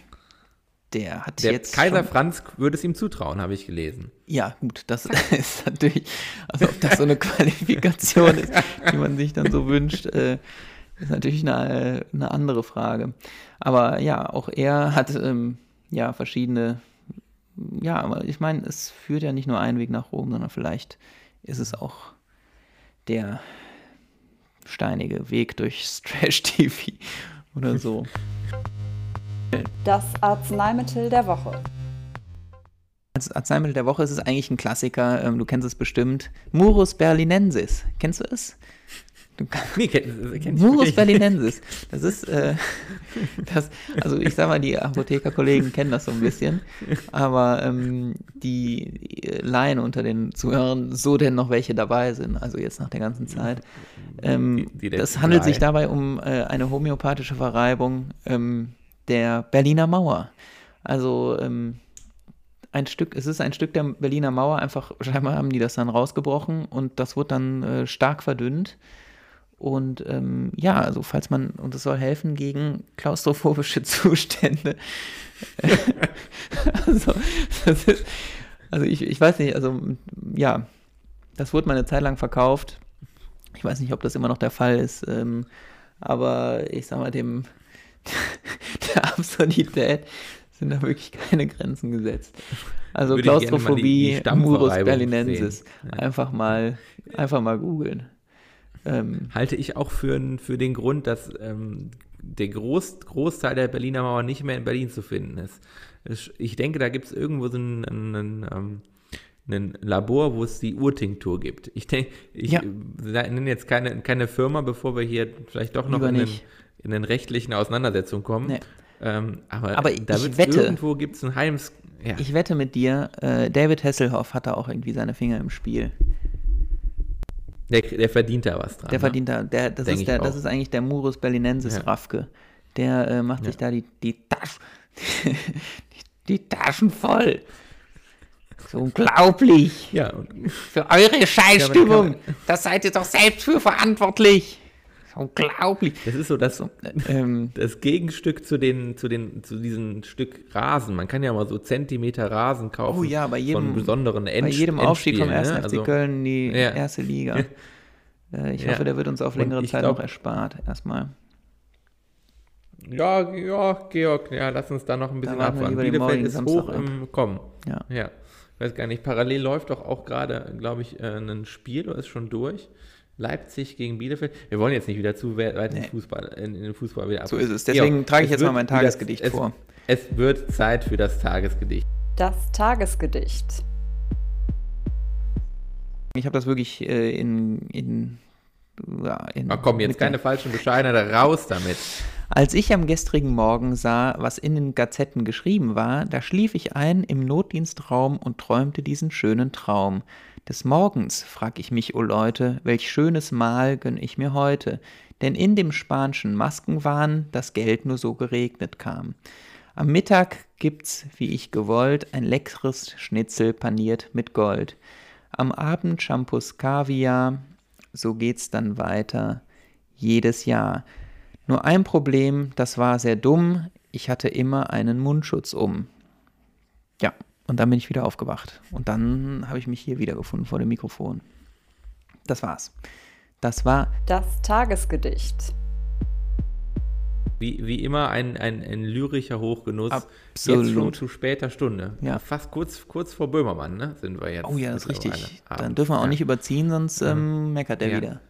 Speaker 2: Der hat der jetzt.
Speaker 3: Kaiser Franz würde es ihm zutrauen, habe ich gelesen.
Speaker 2: Ja, gut, das ist natürlich, also ob das so eine Qualifikation ist, die man sich dann so wünscht, äh, ist natürlich eine, eine andere Frage. Aber ja, auch er hat ähm, ja verschiedene ja, aber ich meine, es führt ja nicht nur einen Weg nach Rom, sondern vielleicht ist es auch der steinige Weg durch Trash-TV oder so.
Speaker 1: Das Arzneimittel der Woche.
Speaker 2: Als Arzneimittel der Woche ist es eigentlich ein Klassiker, ähm, du kennst es bestimmt. Murus berlinensis. Kennst du es? Du nee, kenn, kenn Murus berlinensis. Das ist, äh, das, also ich sag mal, die Apothekerkollegen kennen das so ein bisschen, aber ähm, die Laien unter den Zuhörern, so denn noch welche dabei sind, also jetzt nach der ganzen Zeit. Ähm, die, die das handelt sich dabei um äh, eine homöopathische Verreibung ähm, der Berliner Mauer. Also ähm, ein Stück, es ist ein Stück der Berliner Mauer, einfach scheinbar haben die das dann rausgebrochen und das wurde dann äh, stark verdünnt und ähm, ja, also falls man, und es soll helfen gegen klaustrophobische Zustände. also, ist, also ich, ich weiß nicht, also ja, das wurde mal eine Zeit lang verkauft. Ich weiß nicht, ob das immer noch der Fall ist, ähm, aber ich sag mal, dem der Absurdität sind da wirklich keine Grenzen gesetzt. Also Klaustrophobie, Murus berlinensis. Einfach mal, einfach mal googeln.
Speaker 3: Ähm, Halte ich auch für, für den Grund, dass ähm, der Groß, Großteil der Berliner Mauer nicht mehr in Berlin zu finden ist. Ich denke, da gibt es irgendwo so ein, ein, ein, ähm, ein, Labor, wo es die Urtinktur gibt. Ich denke, ich ja. nenne jetzt keine, keine Firma, bevor wir hier vielleicht doch noch in den, in den, rechtlichen Auseinandersetzungen kommen. Nee. Ähm, aber,
Speaker 2: aber da ich wette,
Speaker 3: irgendwo gibt es ein Heims.
Speaker 2: Ja. Ich wette mit dir, äh, David Hasselhoff hat da auch irgendwie seine Finger im Spiel.
Speaker 3: Der, der verdient da was dran.
Speaker 2: Der ne? verdient da, der, das, ist der, das ist eigentlich der Murus Berlinensis ja. Rafke. Der äh, macht ja. sich da die, die, Taschen, die, die Taschen voll. So unglaublich.
Speaker 3: Ja.
Speaker 2: Für eure Scheißstimmung. Das seid ihr doch selbst für verantwortlich. Unglaublich.
Speaker 3: Das ist so das, ähm, das Gegenstück zu den, zu den, zu diesem Stück Rasen. Man kann ja mal so Zentimeter Rasen kaufen.
Speaker 2: Oh ja, bei jedem,
Speaker 3: von besonderen End
Speaker 2: Bei jedem Aufstieg vom 1. Ne? FC also, Köln in die ja. erste Liga. äh, ich ja. hoffe, der wird uns auf längere Zeit glaub, noch erspart. Erstmal.
Speaker 3: Ja, ja, Georg, ja, lass uns da noch ein bisschen abwarten. Bielefeld ist hoch im Kommen. Ja. ja. Ich weiß gar nicht, parallel läuft doch auch gerade, glaube ich, äh, ein Spiel oder ist schon durch. Leipzig gegen Bielefeld. Wir wollen jetzt nicht wieder zu weit nee. in, Fußball, in, in, den Fußball wieder ab.
Speaker 2: So ist es. Deswegen ja, trage ich jetzt mal mein Tagesgedicht
Speaker 3: das,
Speaker 2: vor.
Speaker 3: Es, es wird Zeit für das Tagesgedicht.
Speaker 1: Das Tagesgedicht.
Speaker 2: Ich habe das wirklich äh, in, in,
Speaker 3: ja, in. Ach komm, jetzt keine falschen Bescheide, raus damit.
Speaker 2: Als ich am gestrigen Morgen sah, was in den Gazetten geschrieben war, da schlief ich ein im Notdienstraum und träumte diesen schönen Traum. Des Morgens frag ich mich, o oh Leute, welch schönes Mahl gönn ich mir heute, denn in dem spanischen Maskenwahn das Geld nur so geregnet kam. Am Mittag gibt's, wie ich gewollt, ein leckeres Schnitzel paniert mit Gold. Am Abend Shampoos Kaviar, so geht's dann weiter, jedes Jahr. Nur ein Problem, das war sehr dumm, ich hatte immer einen Mundschutz um. Ja, und dann bin ich wieder aufgewacht. Und dann habe ich mich hier wiedergefunden vor dem Mikrofon. Das war's. Das war
Speaker 1: das Tagesgedicht.
Speaker 3: Wie, wie immer ein, ein, ein lyrischer Hochgenuss. Absolut. Jetzt schon zu später Stunde.
Speaker 2: Ja.
Speaker 3: Fast kurz, kurz vor Böhmermann, ne? Sind wir jetzt.
Speaker 2: Oh ja, das ist richtig. Dann dürfen wir auch ja. nicht überziehen, sonst ähm, meckert er ja. wieder.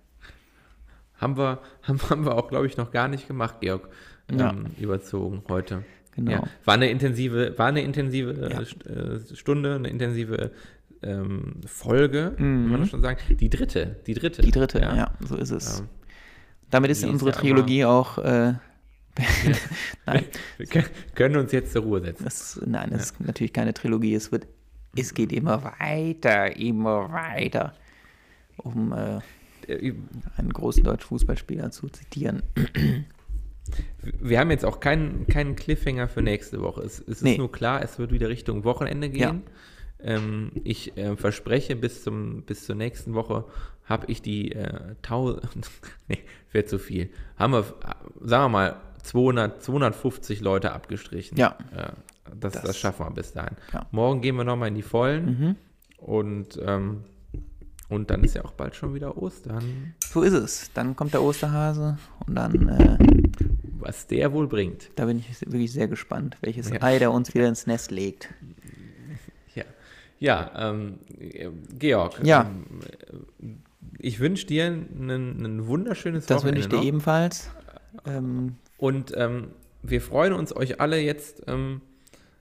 Speaker 3: Haben wir, haben, haben wir auch, glaube ich, noch gar nicht gemacht, Georg. Ähm, überzogen heute. Genau. Ja, war eine intensive, war eine intensive ja. äh, Stunde, eine intensive ähm, Folge, mhm. kann man das schon sagen. Die dritte, die dritte.
Speaker 2: Die dritte, ja, ja so ist es. Ähm, Damit ist unsere Trilogie auch äh,
Speaker 3: nein. Wir können uns jetzt zur Ruhe setzen.
Speaker 2: Das, nein, das ist natürlich keine Trilogie. Es wird, es geht immer weiter, immer weiter. Um äh, äh einen großen deutschen Fußballspieler zu zitieren.
Speaker 3: Wir haben jetzt auch keinen, keinen Cliffhanger für nächste Woche. Es, es nee. ist nur klar, es wird wieder Richtung Wochenende gehen. Ja. Ähm, ich äh, verspreche, bis, zum, bis zur nächsten Woche habe ich die äh, 1000, nee, wäre zu viel. Haben wir, sagen wir mal, 200, 250 Leute abgestrichen.
Speaker 2: Ja.
Speaker 3: Äh, das, das, das, schaffen wir bis dahin. Ja. Morgen gehen wir nochmal in die Vollen mhm. und ähm, und dann ist ja auch bald schon wieder Ostern.
Speaker 2: So ist es. Dann kommt der Osterhase und dann. Äh,
Speaker 3: Was der wohl bringt.
Speaker 2: Da bin ich wirklich sehr gespannt, welches ja. Ei der uns wieder ins Nest legt.
Speaker 3: Ja, ja ähm, Georg.
Speaker 2: Ja.
Speaker 3: Ähm, ich wünsche dir ein, wunderschönes
Speaker 2: das Wochenende. Das wünsche ich dir noch. ebenfalls.
Speaker 3: Ähm, und ähm, wir freuen uns euch alle jetzt. Ähm,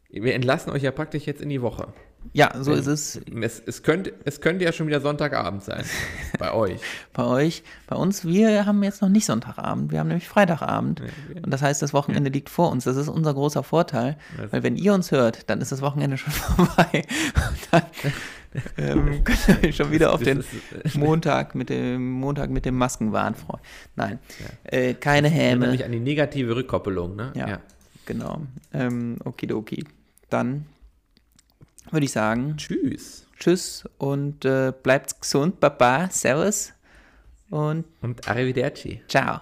Speaker 3: wir entlassen euch ja praktisch jetzt in die Woche.
Speaker 2: Ja, so ist es.
Speaker 3: Es, es, könnte, es könnte ja schon wieder Sonntagabend sein. bei euch.
Speaker 2: Bei euch. Bei uns, wir haben jetzt noch nicht Sonntagabend, wir haben nämlich Freitagabend. Und das heißt, das Wochenende liegt vor uns. Das ist unser großer Vorteil. Weil wenn ihr uns hört, dann ist das Wochenende schon vorbei. Und dann ähm, könnt ihr schon wieder auf den Montag mit dem Montag mit dem Maskenwahn freuen. Nein, äh, keine Häme.
Speaker 3: Nämlich an die negative Rückkoppelung, ne?
Speaker 2: Ja, ja. genau. Ähm, okidoki. Dann würde ich sagen.
Speaker 3: Tschüss.
Speaker 2: Tschüss und äh, bleibt gesund. Baba. Servus. Und,
Speaker 3: und Arrivederci.
Speaker 2: Ciao.